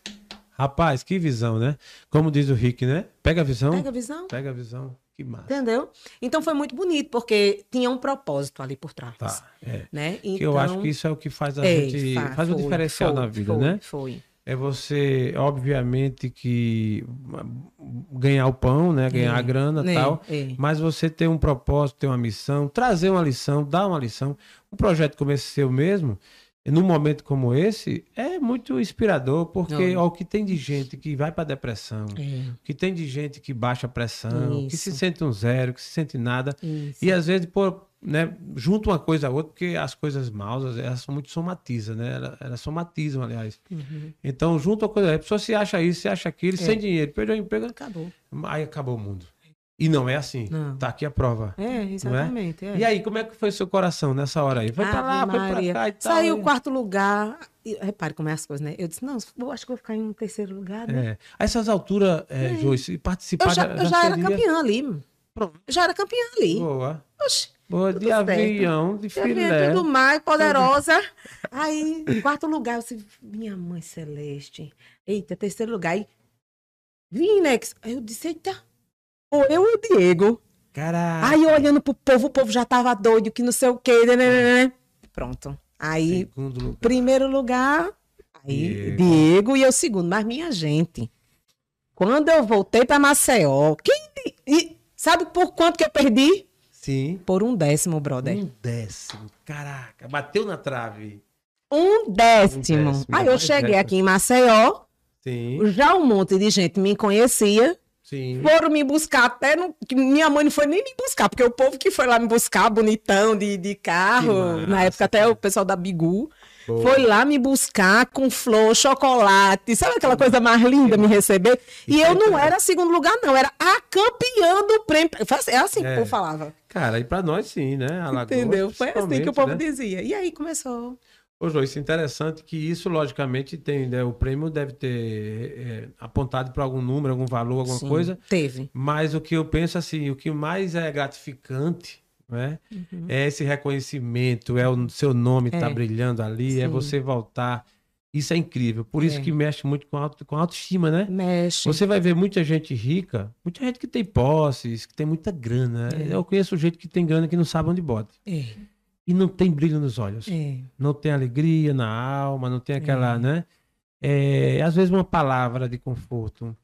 Rapaz, que visão, né? Como diz o Rick, né? Pega a visão. Pega a visão. Pega a visão. Que massa. Entendeu? Então foi muito bonito, porque tinha um propósito ali por trás. Tá. É. Né? Que eu acho Então, que isso é o que faz a é, gente. fa- Faz o foi, diferencial foi, na vida, foi, né? Foi. É você, obviamente, que ganhar o pão, né? Ganhar É, a grana e é, tal. é. Mas você ter um propósito, ter uma missão, trazer uma lição, dar uma lição. Um projeto como esse seu mesmo, num momento como esse, é muito inspirador, porque Não. ó, o que tem de gente que vai para depressão, É, o que tem de gente que baixa a pressão, que se Isso. sente um zero, que se sente nada. isso. E às vezes, pô, né, junta uma coisa a outra, porque as coisas maus, elas são muito somatizam, né? Elas, elas somatizam, aliás. Uhum. Então, junta uma coisa, a pessoa se acha isso, se acha aquilo, sem dinheiro, perdeu o emprego, Acabou. aí acabou o mundo. E não é assim. Não. Tá aqui a prova. É, exatamente. é. E aí, como é que foi seu coração nessa hora aí? Foi pra lá, Ave foi pra Maria. cá e tal. Saiu e- o quarto lugar. E, repare como é as coisas, né? Eu disse, não, eu acho que vou ficar em um terceiro lugar, né? É. A essas alturas, é, Joyce, participar Eu já, eu já era campeã ali. Pronto. Eu já era campeã ali. Boa. Oxi, Boa, de certo. avião, de vinha filé. tudo mais, poderosa. Aí, quarto lugar, eu disse, minha mãe celeste. Eita, terceiro lugar. Aí, Vinex. Aí eu disse, eita, ou eu e o Diego. Caraca. Aí, olhando pro povo, o povo já tava doido, que não sei o quê. né, né, né, né. Pronto. Aí, lugar. primeiro lugar, aí Diego. Diego. e eu segundo. Mas minha gente, quando eu voltei para Maceió, quem e sabe por quanto que eu perdi? Sim. Por um décimo, brother. Um décimo. Caraca, bateu na trave. Um décimo. Um décimo, Aí eu cheguei décimo. aqui em Maceió, Sim, já um monte de gente me conhecia, sim. foram me buscar até no, minha mãe não foi nem me buscar, porque o povo que foi lá me buscar, bonitão, de, de carro, na época até o pessoal da Bigu, Boa. Foi lá me buscar com flor, chocolate, sabe aquela coisa mais linda me receber? E eu não tá- era segundo lugar, não, era a campeã do prêmio. É assim que É. o povo falava. Cara, e pra nós sim, né? Alagoas, Entendeu? Foi assim que o povo né? dizia. E aí começou. Ô, é interessante que isso, logicamente, tem, né? O prêmio deve ter é, apontado para algum número, algum valor, alguma Sim, coisa. Teve. Mas o que eu penso assim, o que mais é gratificante, né? É esse reconhecimento, é o seu nome tá Uhum. É. brilhando ali, é Sim. você voltar. Isso é incrível. Por isso É. que mexe muito com, auto, com autoestima, né? Mexe. Você vai ver muita gente rica, muita gente que tem posses, que tem muita grana. É. Eu conheço gente que tem grana que não sabe onde bota. É, E não tem brilho nos olhos. é. Não tem alegria na alma, não tem aquela, né? É, às vezes uma palavra de conforto.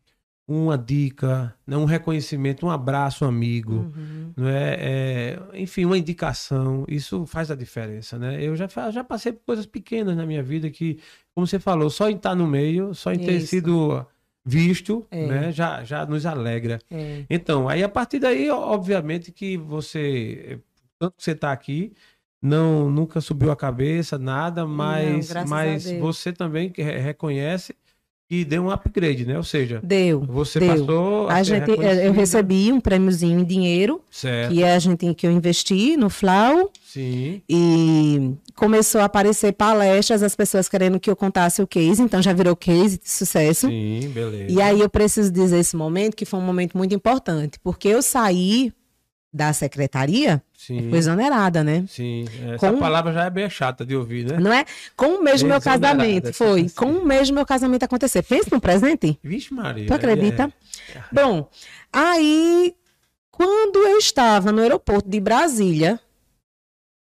uma dica, né, um reconhecimento, um abraço amigo, Uhum. não é, é, enfim, uma indicação, isso faz a diferença, né? Eu já, já passei por coisas pequenas na minha vida que, como você falou, só em estar no meio, só em ter Isso. sido visto, É. né, já, já nos alegra. É. Então, aí a partir daí, obviamente que você, tanto que você está aqui, não nunca subiu a cabeça, nada, mas, a mas você também que re- reconhece que deu um upgrade, né? Ou seja, Deu. você Deu. passou A ser gente, eu reconhecida. recebi um prêmiozinho em dinheiro, Certo. que é a gente que eu investi no Flau. Sim. E começou a aparecer palestras, as pessoas querendo que eu contasse o case, então já virou case de sucesso. Sim, beleza. E aí eu preciso dizer esse momento que foi um momento muito importante, porque eu saí da secretaria, Sim. fui exonerada, né? Sim. Essa Com- palavra já é bem chata de ouvir, né? Não é? Com um mês do meu casamento, foi. assim. Com um mês do meu casamento acontecer. Pensa no presente. Vixe, Maria. Tu acredita? É. Bom, aí, quando eu estava no aeroporto de Brasília,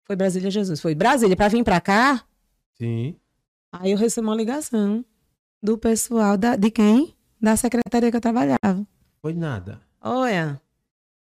foi Brasília, Jesus, foi Brasília, para vir para cá, Sim. aí eu recebi uma ligação do pessoal da, de quem? Da secretaria que eu trabalhava. Foi nada. Olha,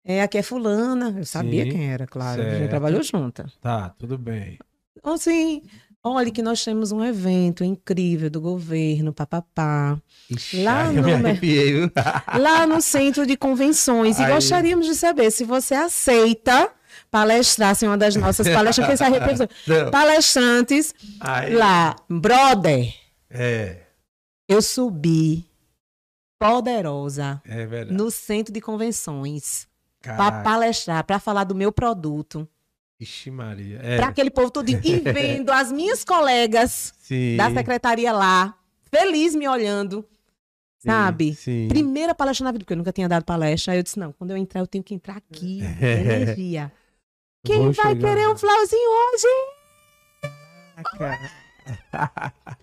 é, aqui é fulana. Eu sabia Sim, quem era, claro. A certo. gente trabalhou junta. Tá, tudo bem. Então, assim, olha que nós temos um evento incrível do governo, papapá. Ixi, Lá no- arrepiei, lá no centro de convenções. E Aí. gostaríamos de saber se você aceita palestrar em uma das nossas. Não. Palestrantes Aí, lá, brother, É, eu subi poderosa é no centro de convenções para palestrar, para falar do meu produto, Ixi, Maria. É, para aquele povo todo e vendo as minhas colegas sim, da secretaria lá, feliz me olhando. sim, sabe? Sim. Primeira palestra na vida, porque eu nunca tinha dado palestra. Aí eu disse: não, quando eu entrar, eu tenho que entrar aqui. Energia. Quem Vou vai chegar. querer um flauzinho hoje?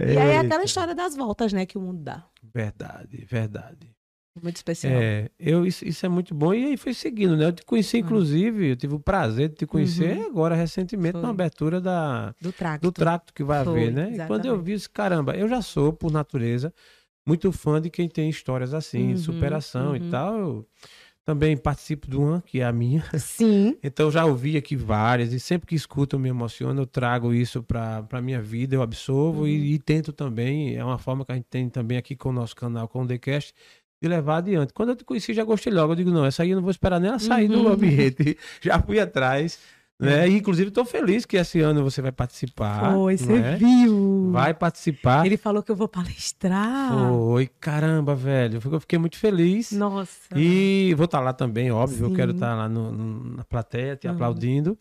E aí é aquela história das voltas, né, que o mundo dá. Verdade, verdade. Muito especial. É, eu, isso, isso é muito bom. E aí foi seguindo, né? Eu te conheci, inclusive, eu tive o prazer de te conhecer Uhum. agora, recentemente, Foi. na abertura da, Do tracto. do tracto que vai Foi, haver, né? E quando eu exatamente. vi isso, caramba, eu já sou, por natureza, muito fã de quem tem histórias assim, Uhum, superação e uhum. tal. Eu também participo de uma, que é a minha. Sim. Então já ouvi aqui várias, e sempre que escuto eu me emociono, eu trago isso para a minha vida, eu absorvo Uhum. e, e tento também, é uma forma que a gente tem também aqui com o nosso canal, com o TheCast, de levar adiante. Quando eu te conheci, já gostei logo, eu digo, não, essa aí eu não vou esperar nem ela sair do Uhum. ambiente, já fui atrás, né? E, inclusive estou feliz que esse ano você vai participar. Foi, você é? viu. Vai participar. Ele falou que eu vou palestrar. Foi, caramba, velho, eu fiquei muito feliz. Nossa. E vou estar lá também, óbvio. Eu quero Sim. estar lá no- no- na plateia, te Uhum. aplaudindo.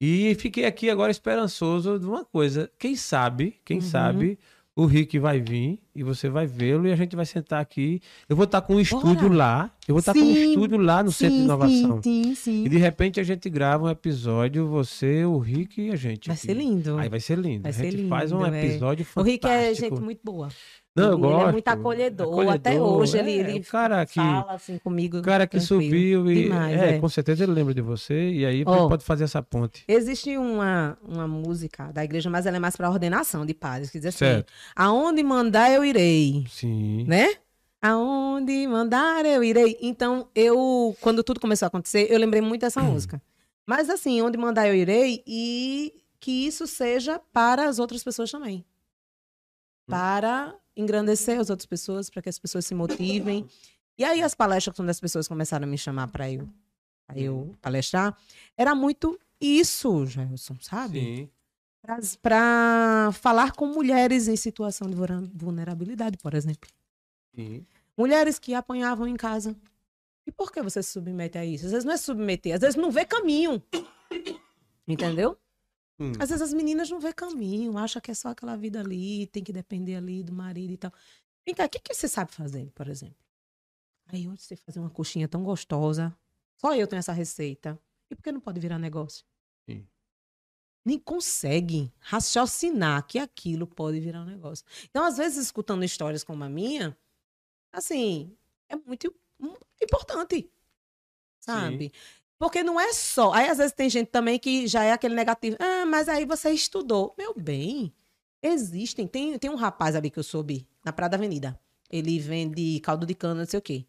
E fiquei aqui agora esperançoso de uma coisa. Quem sabe, quem Uhum. sabe, o Rick vai vir e você vai vê-lo e a gente vai sentar aqui. Eu vou estar com um Bora. estúdio lá. Eu vou estar com um Sim, estúdio lá no Centro de Inovação. Sim, sim, sim. E de repente a gente grava um episódio, você, o Rick e a gente. Vai aqui. ser lindo. Aí vai ser lindo. Vai a gente ser faz um lindo, é. episódio O fantástico. Rick é gente muito boa. Não, eu ele gosto. é muito acolhedor. Até hoje ele, é, ele o cara que fala assim comigo. o cara que tranquilo. subiu e Demais, é, é. com certeza ele lembra de você e aí Ó. pode fazer essa ponte. Existe uma, uma música da igreja, mas ela é mais para ordenação de padres, que diz assim: Certo. Aonde mandar eu irei, Sim. né? Aonde mandar eu irei. Então, eu, quando tudo começou a acontecer, eu lembrei muito dessa música. Mas assim, onde mandar eu irei e que isso seja para as outras pessoas também. Para engrandecer as outras pessoas, para que as pessoas se motivem. E aí as palestras, quando as pessoas começaram a me chamar para eu, pra eu palestrar, era muito isso, Gelson, sabe? Sim. Para falar com mulheres em situação de vulner- vulnerabilidade, por exemplo. Sim. Mulheres que apanhavam em casa. E por que você se submete a isso? Às vezes não é submeter, às vezes não vê caminho. Entendeu? Hum. Às vezes as meninas não vê caminho, acham que é só aquela vida ali, tem que depender ali do marido e tal. Vem cá, o que, que você sabe fazer, por exemplo? Aí eu sei fazer uma coxinha tão gostosa. Só eu tenho essa receita. E por que não pode virar negócio? Sim. Nem consegue raciocinar que aquilo pode virar um negócio. Então, às vezes, escutando histórias como a minha, assim, é muito hum, importante. Sabe? Porque não é só. Aí, às vezes, tem gente também que já é aquele negativo. Ah, mas aí você estudou. Meu bem, existem. Tem, tem um rapaz ali que eu soube, na Praia da Avenida. Ele vende caldo de cana, não sei o quê.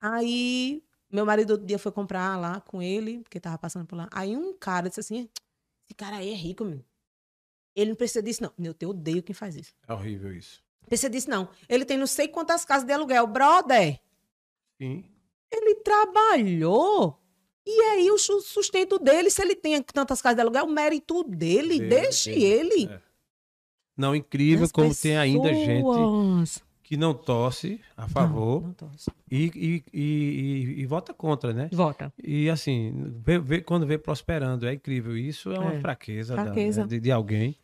Aí, meu marido outro dia foi comprar lá com ele, porque tava passando por lá. Aí um cara disse assim: esse cara aí é rico, meu. Ele não precisa disso, não. Eu te odeio quem faz isso. É horrível isso. Precisa disso, não. Ele tem não sei quantas casas de aluguel. Brother, Sim. ele trabalhou. E aí o su- sustento dele, se ele tem tantas casas de aluguel, é o mérito dele. Dele, deixe ele. É. Não, incrível As como tem ainda gente pessoas- que não torce a favor Não, não torce. e, e, e, e- vota contra, né? Vota. E assim, vê- vê- quando vê prosperando, é incrível. Isso é uma É. fraqueza, da- Fraqueza. né, de, de alguém.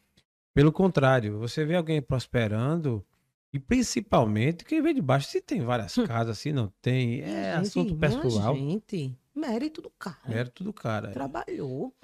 Pelo contrário, você vê alguém prosperando, e principalmente quem vem de baixo, se tem várias casas, se não tem, é Gente, assunto pessoal. Gente, mérito do cara. Mérito do cara. é. Trabalhou.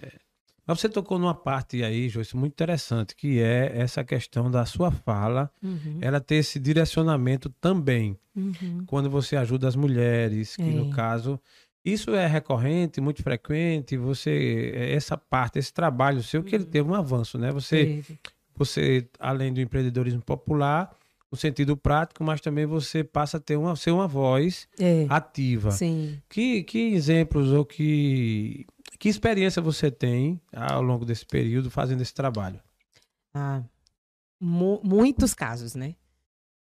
Mas você tocou numa parte aí, Joyce, muito interessante, que é essa questão da sua fala, Uhum, ela ter esse direcionamento também. uhum. quando você ajuda as mulheres, que no É. caso, isso é recorrente, muito frequente, você, essa parte, esse trabalho seu, que ele teve um avanço, né? Você, Teve. você, além do empreendedorismo popular, no sentido prático, mas também você passa a ter uma, ser uma voz É, ativa. sim. Que, que exemplos ou que, que experiência você tem ao longo desse período fazendo esse trabalho? Ah, mu- muitos casos, né?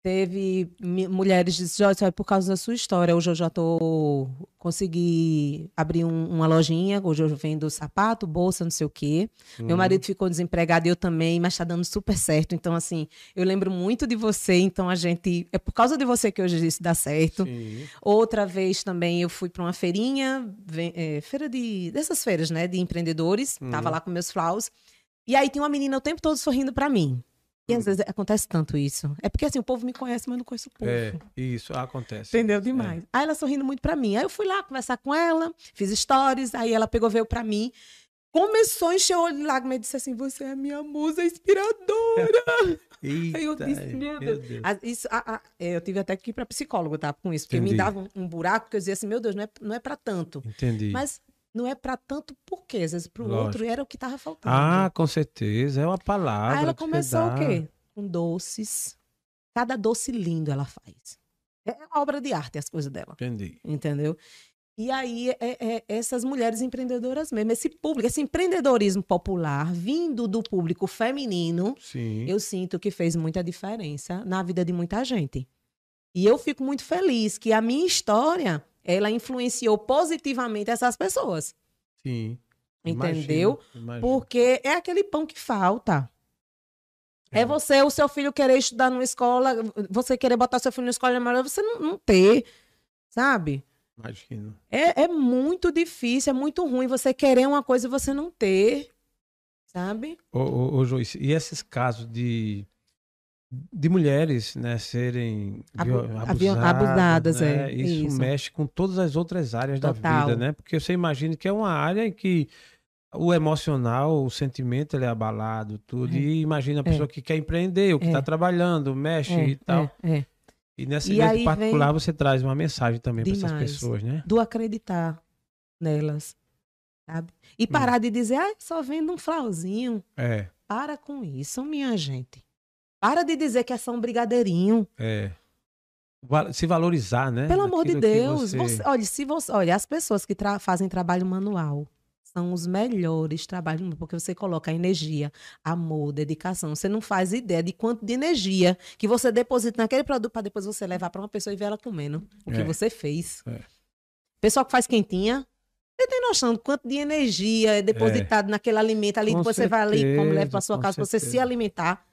Teve mulheres que disseram, "Joyce, é por causa da sua história. Hoje eu já tô consegui abrir um- uma lojinha, hoje eu vendo sapato, bolsa, não sei o quê. Meu Uhum. marido ficou desempregado eu também, mas tá dando super certo. Então, assim, eu lembro muito de você, então a gente. É por causa de você que hoje isso dá certo. Sim. Outra vez também eu fui para uma feirinha, é, feira de. dessas feiras, né? De empreendedores. Hum. Tava lá com meus flaus. E aí tinha uma menina o tempo todo sorrindo para mim. E às vezes acontece tanto isso. É porque assim, o povo me conhece, mas eu não conheço o povo. É, isso acontece. Entendeu? Demais. Aí ela sorrindo muito pra mim. Aí eu fui lá conversar com ela, fiz stories, aí ela pegou, veio pra mim, começou a encher o olho de lágrimas e disse assim: Você é minha musa inspiradora. Eita, Aí eu disse, meu Deus. Ah, isso, ah, ah, é, eu tive até que ir pra psicólogo, tá? Com isso, porque Entendi. me dava um, um buraco que eu dizia assim: Meu Deus, não é, não é pra tanto. Entendi. Mas não é pra tanto por quê? Às vezes pro Lógico. outro era o que tava faltando. Ah, com certeza. É uma palavra. Aí ela começou o quê? Com doces. Cada doce lindo ela faz. É uma obra de arte as coisas dela Entendi. entendeu? E aí, é, é- essas mulheres empreendedoras mesmo, esse público, esse empreendedorismo popular vindo do público feminino, Sim. eu sinto que fez muita diferença na vida de muita gente. E eu fico muito feliz que a minha história, ela influenciou positivamente essas pessoas, Sim. entendeu? Imagino, imagino. Porque é aquele pão que falta. É. É. você, o seu filho querer estudar numa escola, você querer botar seu filho na escola, mas você não, não ter, sabe? Imagino. É, é muito difícil, é muito ruim você querer uma coisa e você não ter, sabe? Ô, ô, ô, Joyce, e esses casos de, de mulheres, né, serem Abu- abusadas, abusadas, né? é, Isso, isso. mexe com todas as outras áreas da Total. vida, né? Porque você imagina que é uma área em que o emocional, o sentimento, ele é abalado, tudo. É. E imagina a pessoa que quer empreender, o que É. está trabalhando, mexe É, e tal. é, é. E nessa E particular você traz uma mensagem também para essas pessoas, né? Do acreditar nelas, sabe? E parar de dizer, ah, só vendo um flauzinho. É, Para com isso, minha gente. Para de dizer que é só um brigadeirinho. é. Se valorizar, né? Pelo amor de Deus. você- Você- olha, se você, olha, as pessoas que tra- fazem trabalho manual são os melhores trabalhos, porque você coloca energia, amor, dedicação. Você não faz ideia de quanto de energia que você deposita naquele produto para depois você levar para uma pessoa e ver ela comendo o que É. você fez. É. Pessoal que faz quentinha, você tem noção do quanto de energia é depositado naquele alimento ali, Com depois você vai ali, leva para certeza, sua casa, pra você se certeza. alimentar.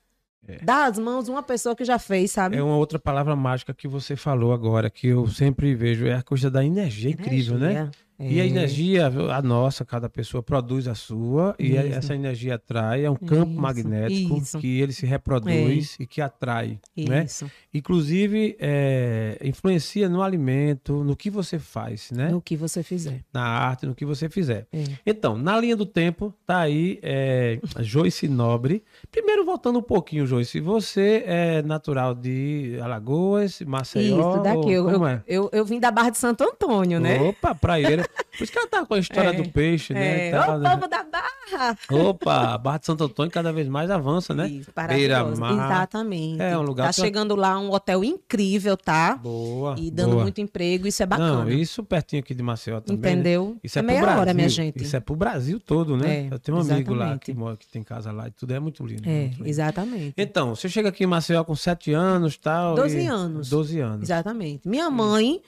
É. Dá as mãos uma pessoa que já fez, sabe? É uma outra palavra mágica que você falou agora, que eu sempre vejo, é a coisa da energia. Incrível, né? Energia. E a É. energia, a nossa, cada pessoa produz a sua, e Isso. essa energia atrai, é um campo Isso, magnético isso. que ele se reproduz e que atrai, né? Isso. Inclusive, é, influencia no alimento, no que você faz, né? No que você fizer. Na arte, no que você fizer. É. Então, na linha do tempo, tá aí é, Joyce Nobre. Primeiro, voltando um pouquinho, Joyce, você é natural de Alagoas, Maceió? Isso, daqui. ou Eu, eu, é? eu, eu vim da Barra de Santo Antônio, né? Opa, praieira. Por isso que ela tá com a história É. do peixe, né? É, Tá- o povo da Barra. Opa, a Barra de Santo Antônio cada vez mais avança, né? Isso. Beira-mar. Exatamente. É um lugar Tá pra- chegando lá um hotel incrível, tá? Boa. E dando boa. muito emprego, isso é bacana. Não, isso pertinho aqui de Maceió também. né? Entendeu? Isso é, é meia Brasil. hora, minha gente. Isso é pro Brasil todo, né? É, Eu tenho um amigo lá exatamente. que mora, que tem casa lá e tudo é muito lindo. É, muito lindo. exatamente. Então, você chega aqui em Maceió com 7 anos e tal. 12 e- anos. 12 anos. Exatamente. Minha mãe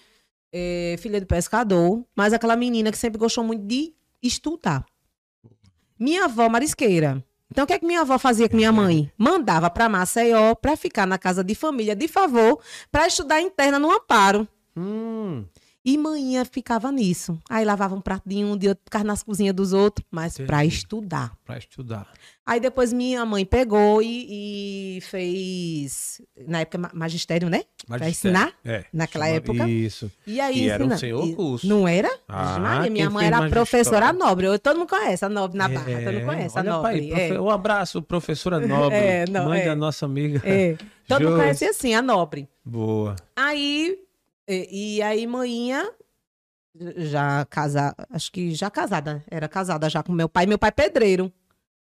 é filha de pescador, mas aquela menina que sempre gostou muito de estudar. Minha avó marisqueira. Então, o que é que minha avó fazia com minha mãe? Mandava para Maceió para ficar na casa de família de favor para estudar interna no Amparo. Hum, E manhã ficava nisso. Aí lavava um prato de um, de outro, ficava nas cozinhas dos outros, mas para estudar. pra estudar. Aí depois minha mãe pegou e, e fez, na época, ma- magistério, né? Pra Magistério. ensinar? É. Naquela chama- época. Isso. E aí Que era um senhor e- curso. Não era? Ah, Maria, minha mãe era professora nobre. Eu- Todo mundo conhece a Nobre na Barra. todo mundo conhece a pra aí, Nobre. profe- é. Um abraço, professora Nobre, É, não, mãe é. da nossa amiga. É. Todo mundo conhece assim, a Nobre. Boa. Aí, e, e aí, manhinha, já casada, acho que já casada, era casada já com meu pai. Meu pai é pedreiro.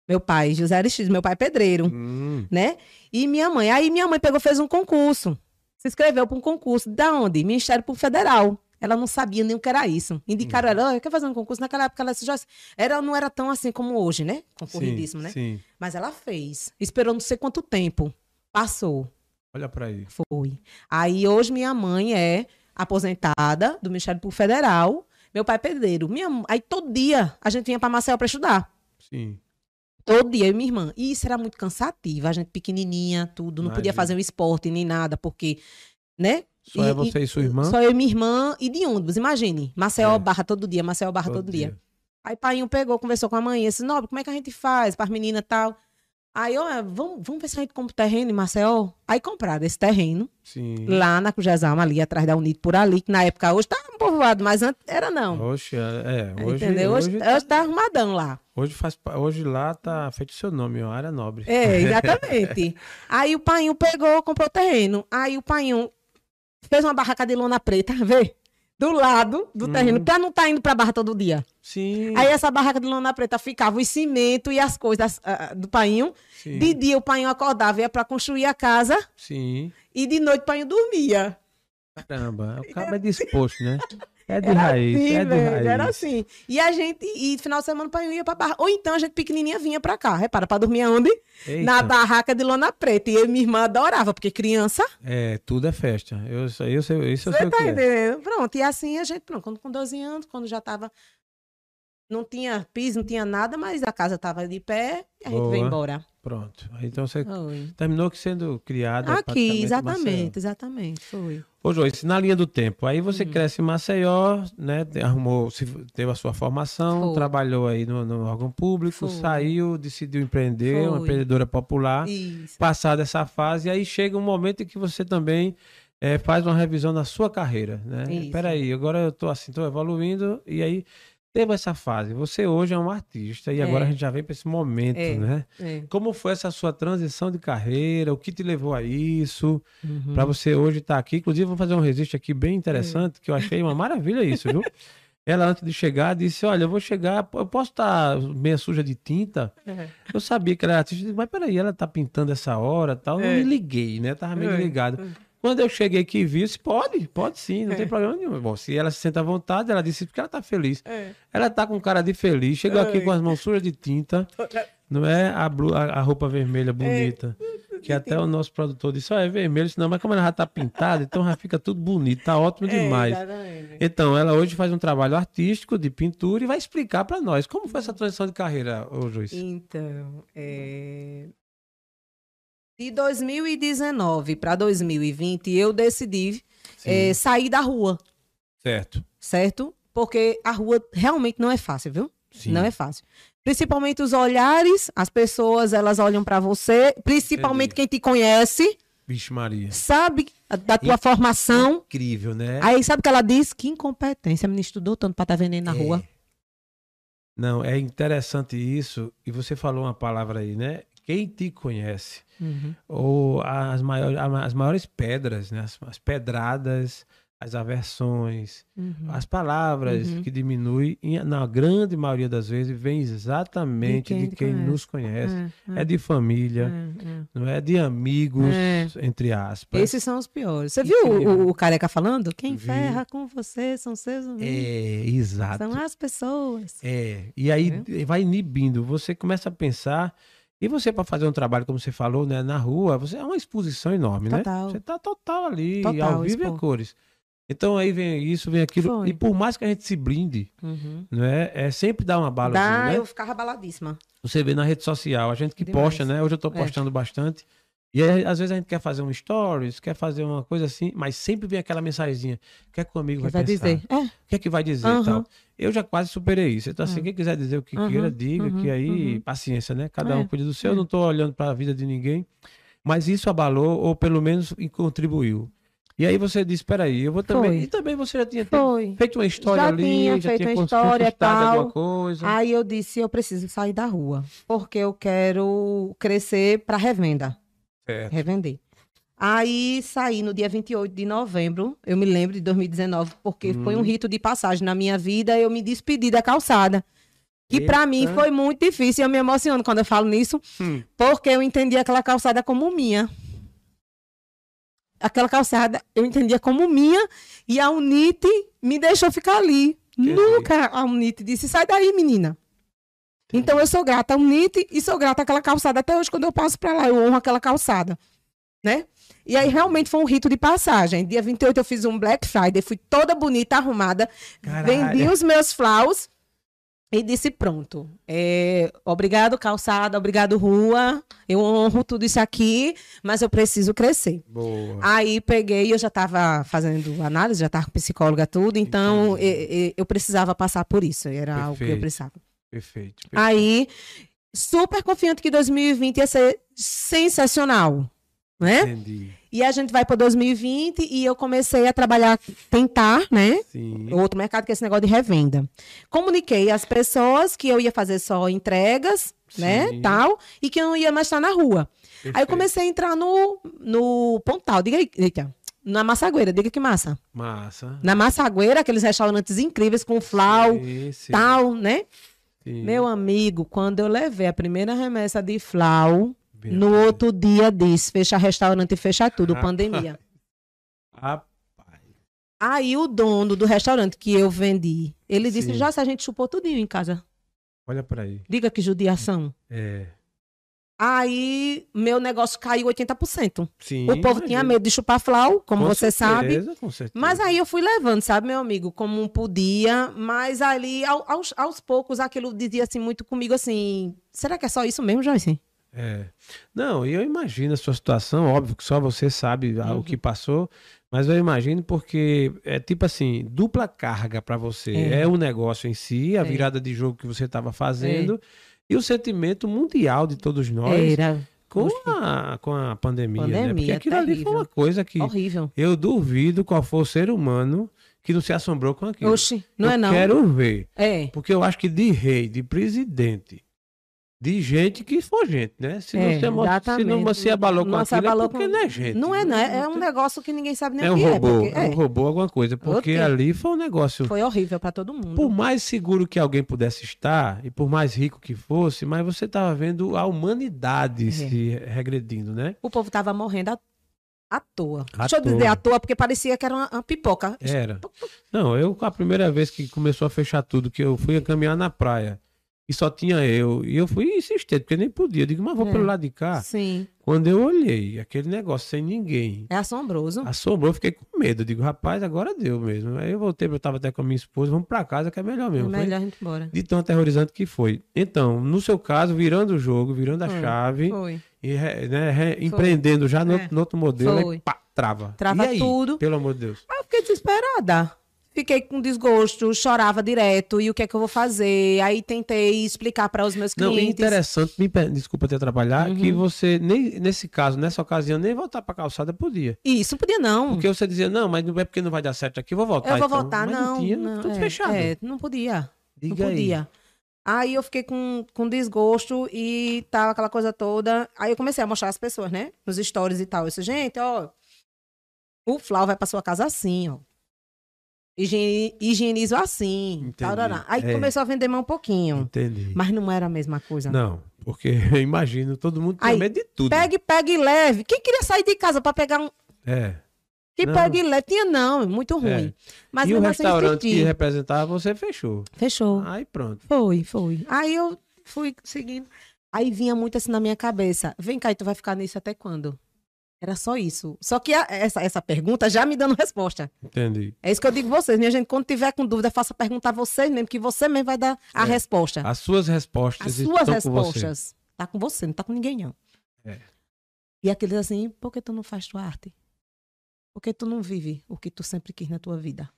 Meu pai, José Aristides, meu pai é pedreiro, Hum, né? E minha mãe. Aí minha mãe pegou, fez um concurso. Se inscreveu para um concurso. Da onde? Ministério Público Federal. Ela não sabia nem o que era isso. Indicaram ela, "Olha, quer fazer um concurso? Naquela época ela já era, não era tão assim como hoje, né? Concorridíssimo, sim, né? Sim. Mas ela fez. Esperou não sei quanto tempo. Passou. Olha pra aí. Foi. Aí hoje minha mãe é aposentada do Ministério Público Federal. Meu pai é pedreiro. Minha, aí todo dia a gente vinha para Maceió para estudar. Sim. Todo dia, eu e minha irmã. E isso era muito cansativo. A gente pequenininha, tudo. Não podia fazer um esporte nem nada, porque, né? Só E- é você e, sua irmã? Só eu e minha irmã e de ônibus. Imagine. Maceió É. barra todo dia, Maceió barra todo, dia. Aí pai pegou, conversou com a mãe, disse, Nobre, como é que a gente faz para as meninas e tal? Aí, ó, vamos, vamos ver se a gente compra o terreno em Maceió. Aí compraram esse terreno Sim. lá na Cujazalma, ali atrás da Unito, por ali, que na época hoje tá um povoado, mas antes era não. Oxe, é, é, hoje, entendeu? Hoje, hoje, hoje tá arrumadão lá. hoje, faz, hoje lá tá feito o seu nome, ó, área nobre. É, exatamente. Aí o painho pegou, comprou o terreno. Aí o painho fez uma barraca de lona preta, vê? Do lado do terreno, Hum. pra não tá indo pra barra todo dia. Sim, Aí essa barraca de lona preta ficava o cimento e as coisas ah, do painho. sim, De dia o painho acordava, ia pra construir a casa. sim. E de noite o painho dormia. Caramba, o cara é disposto, né? É de Era raiz, assim, é de velho, raiz. Era assim. E a gente, e final de semana o painho ia pra barra. Ou então a gente pequenininha vinha pra cá. Repara, pra dormir aonde? Eita, Na barraca de lona preta. E eu e minha irmã adorava, porque criança. É, tudo é festa. Eu, isso eu sei, isso eu sei Você o tá que é. entendendo? Pronto, e assim a gente, pronto, quando, com 12 anos, quando já tava. Não tinha piso, não tinha nada, mas a casa tava de pé a gente Boa. veio embora. Pronto. Então você terminou que sendo criado Aqui, exatamente, exatamente, foi. Ô, Joyce, na linha do tempo, aí você Hum. cresce em Maceió, né? Arrumou, teve a sua formação, Foi. trabalhou aí no, no órgão público, Foi. saiu, decidiu empreender, uma Foi. empreendedora popular. Isso. Passada essa fase, aí chega um momento em que você também eh, faz uma revisão na sua carreira, né? Isso. Peraí, agora eu tô assim, tô evoluindo, e aí teve essa fase. Você hoje é um artista, e É. agora a gente já vem para esse momento, É. né? É. Como foi essa sua transição de carreira? O que te levou a isso? Uhum. Para você hoje estar aqui. Inclusive, vou fazer um registro aqui bem interessante, que eu achei uma maravilha isso, viu? Ela, antes de chegar, disse: Olha, eu vou chegar, eu posso estar meia suja de tinta? É. Eu sabia que ela era artista, mas peraí, ela tá pintando essa hora tal. Eu É. Não me liguei, né? Tava meio ligado. Quando eu cheguei aqui e vi, disse, pode, pode sim, não É. tem problema nenhum. Bom, se ela se sente à vontade, ela disse porque ela tá feliz. É. Ela tá com cara de feliz, chegou aqui com as mãos sujas de tinta, não é a, a- a roupa vermelha bonita. Que até o nosso produtor disse, ó, é vermelho, senão, mas como ela já tá pintada, então já fica tudo bonito, tá ótimo demais. É, exatamente. Então, ela hoje faz um trabalho artístico de pintura e vai explicar para nós como foi essa transição de carreira, ô Juiz. Então, é... de 2019 para 2020, eu decidi é, sair da rua, certo. certo? Porque a rua realmente não é fácil, viu? Sim. Não é fácil. Principalmente os olhares, as pessoas, elas olham para você, principalmente Entendi. quem te conhece, Vixe Maria. sabe da tua formação. Incrível, né? Aí sabe o que ela diz? Que incompetência, a menina estudou tanto para estar vendendo na É. rua. Não, é interessante isso. E você falou uma palavra aí, né? Quem te conhece, Uhum. ou as maiores, as maiores pedras, né? As, as pedradas, as aversões, Uhum. as palavras Uhum. que diminuem, e na grande maioria das vezes, vem exatamente De de quem quem, te conhece. nos conhece. É, É de família, é, é. não é de amigos, É. entre aspas. Esses são os piores. Você E viu o, o careca falando? Quem Vi. ferra com você são seus amigos. É, exato. São as pessoas. É, e aí vai inibindo, você começa a pensar, e você para fazer um trabalho, como você falou, né, na rua, você é uma exposição enorme, Total. né? Você tá total ali, Total, ao vivo e a cores. Então aí vem isso, vem aquilo, Foi. e por mais que a gente se blinde, Uhum. né, é sempre dar uma bala, Dá, né? eu ficava baladíssima. Você vê na rede social, a gente que Demais. posta, né? Hoje eu tô É. postando bastante. E aí, às vezes a gente quer fazer um stories, quer fazer uma coisa assim, mas sempre vem aquela mensagenzinha. O que é que o amigo Quem vai, vai dizer? É, O que é que vai dizer e Aham. tal? Eu já quase superei isso. Então, assim, Uhum. quem quiser dizer o que Uhum, queira, diga, que uhum, aí, uhum. paciência, né? Cada É, um cuida do seu, é. eu não tô olhando para a vida de ninguém. Mas isso abalou, ou pelo menos contribuiu. E aí você disse, peraí, eu vou também. Foi. E também você já tinha foi. feito uma história Já ali, tinha já feito tinha uma história, tal. alguma coisa. Aí eu disse, eu preciso sair da rua, porque eu quero crescer para revenda, Certo. revender. Aí saí no dia 28 de novembro, eu me lembro de 2019, porque foi um Hum. rito de passagem na minha vida, eu me despedi da calçada. Que para mim foi muito difícil, eu me emociono quando eu falo nisso, Hum. porque eu entendi aquela calçada como minha. Aquela calçada eu entendia como minha e a Unite me deixou ficar ali. Entendi. Nunca a Unite disse: sai daí, menina. Então eu sou grata à Unite e sou grata àquela calçada. Até hoje, quando eu passo pra lá, eu honro aquela calçada. Né? E aí realmente foi um rito de passagem. Dia 28 eu fiz um Black Friday, fui toda bonita, arrumada, Caralho. vendi os meus flaus e disse: pronto. É, obrigado, calçada, obrigado, rua. Eu honro tudo isso aqui, mas eu preciso crescer. Boa. Aí peguei, eu já estava fazendo análise, já estava com psicóloga, tudo, então Entendi. e- e- eu precisava passar por isso, era algo que eu Perfeito. precisava. Perfeito. perfeito. Aí, super confiante que 2020 ia ser sensacional, né? Entendi. E a gente vai para 2020 e eu comecei a trabalhar, tentar, né? Sim. Outro mercado que é esse negócio de revenda. Comuniquei às pessoas que eu ia fazer só entregas, né, Sim. tal, e que eu não ia mais estar na rua. Aí eu Perfeito. comecei a entrar no, no Pontal, diga aí, eita, na Massagueira, diga que massa. Massa. Na Massagueira, aqueles restaurantes incríveis com flau, Sim, sim, tal, né? Sim. Meu amigo, quando eu levei a primeira remessa de flau, no outro dia disse, fecha restaurante e fecha tudo, Rapaz. pandemia. Rapaz. Aí o dono do restaurante que eu vendi, ele disse, Sim. já se a gente chupou tudinho em casa. Olha pra aí. Diga que judiação. É. Aí meu negócio caiu 80%. Sim. o povo tinha imagino. medo de chupar flau, como Com você sabe. certeza, Com certeza. Mas aí eu fui levando, sabe, meu amigo, como um podia, mas ali, ao- aos, aos poucos, aquilo dizia assim muito comigo assim: será que é só isso mesmo, Joyce? É. Não, e eu imagino a sua situação, óbvio que só você sabe Uhum. o que passou, mas eu imagino porque é tipo assim, dupla carga pra você. É. É. o negócio em si, a É. virada de jogo que você estava fazendo e o sentimento mundial de todos nós Era com a, com a pandemia, né? Porque Pandemia, aquilo ali foi terrível. uma coisa que horrível. eu duvido qual for o ser humano que não se assombrou com aquilo. Oxi, não eu é não? quero ver. É. Porque eu acho que de rei, de presidente, de gente que for gente, né? Se não, É, se, emo- se não se abalou com se aquilo, abalou é porque com- não é gente. Não é, não. É, é um negócio que ninguém sabe nem É o um que robô, é. é, porque- um robô alguma coisa. Porque Ok. ali foi um negócio... Foi horrível pra todo mundo. Por mais seguro que alguém pudesse estar, e por mais rico que fosse, mas você estava vendo a humanidade É. se regredindo, né? O povo tava morrendo à, à toa. À Deixa eu dizer toa. à toa, porque parecia que era uma, uma pipoca. Era. Não, eu, a primeira vez que começou a fechar tudo, que eu fui caminhar na praia, e só tinha eu, e eu fui insistente, porque nem podia. Eu digo, mas vou É. pelo lado de cá. Sim. Quando eu olhei aquele negócio sem ninguém, É assombroso. assombrou, eu fiquei com medo. Eu digo, rapaz, agora deu mesmo. Aí eu voltei, eu tava até com a minha esposa, vamos pra casa que é melhor É mesmo. Foi melhor a gente embora. De tão aterrorizante que foi. Então, no seu caso, virando o jogo, virando a Foi, chave, Foi. e né, re- empreendendo já no, É. no outro modelo, Foi. aí, pá, trava. Trava tudo. Pelo amor de Deus. Aí eu fiquei desesperada. Fiquei com desgosto, chorava direto. E o que é que eu vou fazer? Aí tentei explicar para os meus Não, clientes. interessante, me per- desculpa te atrapalhar, Uhum. que você, nem, nesse caso, nessa ocasião, nem voltar pra calçada podia. Isso, não podia não. Porque você dizia, não, mas não é porque não vai dar certo aqui, eu vou voltar. eu vou então. voltar, Mas não. tinha não, tudo é, fechado. É, não podia. Diga não aí. podia. Aí. eu fiquei com, com desgosto e tava aquela coisa toda. Aí eu comecei a mostrar as pessoas, né? Nos stories e tal. Eu disse, gente, ó. O Flau vai pra sua casa assim, ó. Higienizo assim. Tarará. Aí É. começou a vender mais um pouquinho. Entendi. Mas não era a mesma coisa. Não, porque eu imagino, todo mundo tem medo de tudo. Pegue, pegue e leve. Quem queria sair de casa pra pegar um. É. Que Não. pegue e leve? Tinha não, muito ruim. É. Mas e o assim, restaurante que representava você fechou. Fechou. Aí pronto. Foi, foi. Aí eu fui seguindo. Aí vinha muito assim na minha cabeça. Vem cá, e tu vai ficar nisso até quando? Era só isso. Só que a- essa, essa pergunta já me dando resposta. Entendi. É isso que eu digo a vocês. Minha gente, quando tiver com dúvida, faça perguntar a vocês mesmo, que você mesmo vai dar a É. resposta. As suas respostas As suas com respostas. Tá com você, não tá com ninguém, não. É. E aqueles assim, por que tu não faz tua arte? Por que tu não vive o que tu sempre quis na tua vida?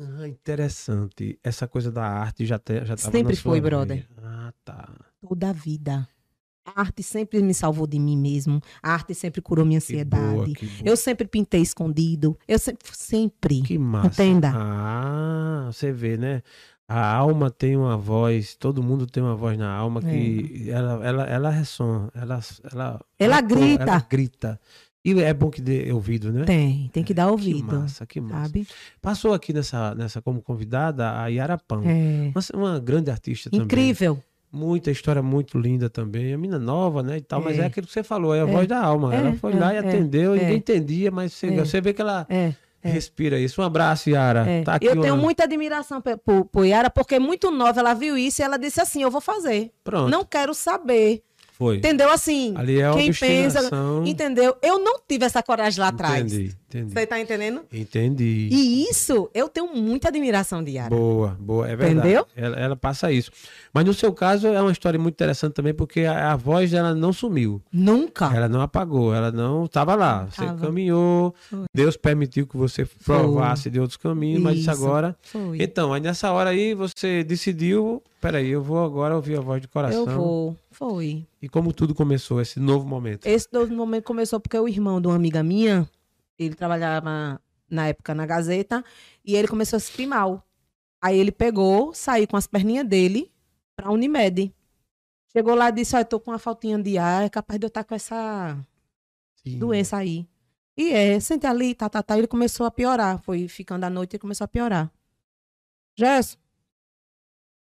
Ah, interessante. Essa coisa da arte já, te, já tava Sempre foi, veia. brother. Ah, tá. Toda a vida. A arte sempre me salvou de mim mesmo. A arte sempre curou minha Que boa, ansiedade. que boa. Eu sempre pintei escondido. Eu sempre. sempre. Que massa. Entenda. Ah, você vê, né? A alma tem uma voz, todo mundo tem uma voz na alma que ela, ela, ela ressona, ela, ela, Ela grita. Ela grita. E é bom que dê ouvido, né? Tem, tem que dar Que ouvido. massa, que massa. Sabe? Passou aqui nessa, nessa como convidada a Yara Pão. É. Uma, uma grande artista também. Incrível. Muita história muito linda também. A mina nova, né? E tal, mas É. é aquilo que você falou, é a É. voz da alma. É, ela foi é, lá e é, atendeu, é. ninguém entendia, mas você, É. você vê que ela É. é. respira isso. Um abraço, Yara. É. Tá eu tenho uma- muita admiração por, por Yara, porque muito nova ela viu isso e ela disse assim: eu vou fazer. Pronto, Não quero saber. Foi. Entendeu? Assim, Ali é quem pensa. Entendeu? Eu não tive essa coragem lá atrás. Entendi, entendi. Você tá entendendo? Entendi. E isso, eu tenho muita admiração de Yara. Boa, boa, é verdade. Entendeu? Ela, ela passa isso. Mas no seu caso é uma história muito interessante também, porque a, a voz dela não sumiu. Nunca. Ela não apagou, ela não estava lá. Você Tava. caminhou, Foi. Deus permitiu que você provasse de outros caminhos, mas Isso. agora. Foi. Então, aí nessa hora aí você decidiu, peraí, eu vou agora ouvir a voz do coração. Eu vou. Foi. E como tudo começou, esse novo momento. Esse novo momento começou porque o irmão de uma amiga minha, ele trabalhava na época na Gazeta, e ele começou a se sentir mal. Aí ele pegou, saiu com as perninhas dele pra Unimed. Chegou lá e disse, olha, tô com uma faltinha de ar, é capaz de eu estar com essa Sim. doença aí. E é, sente ali, tá, tá, tá. Ele começou a piorar. Foi ficando à noite e começou a piorar. Gerson.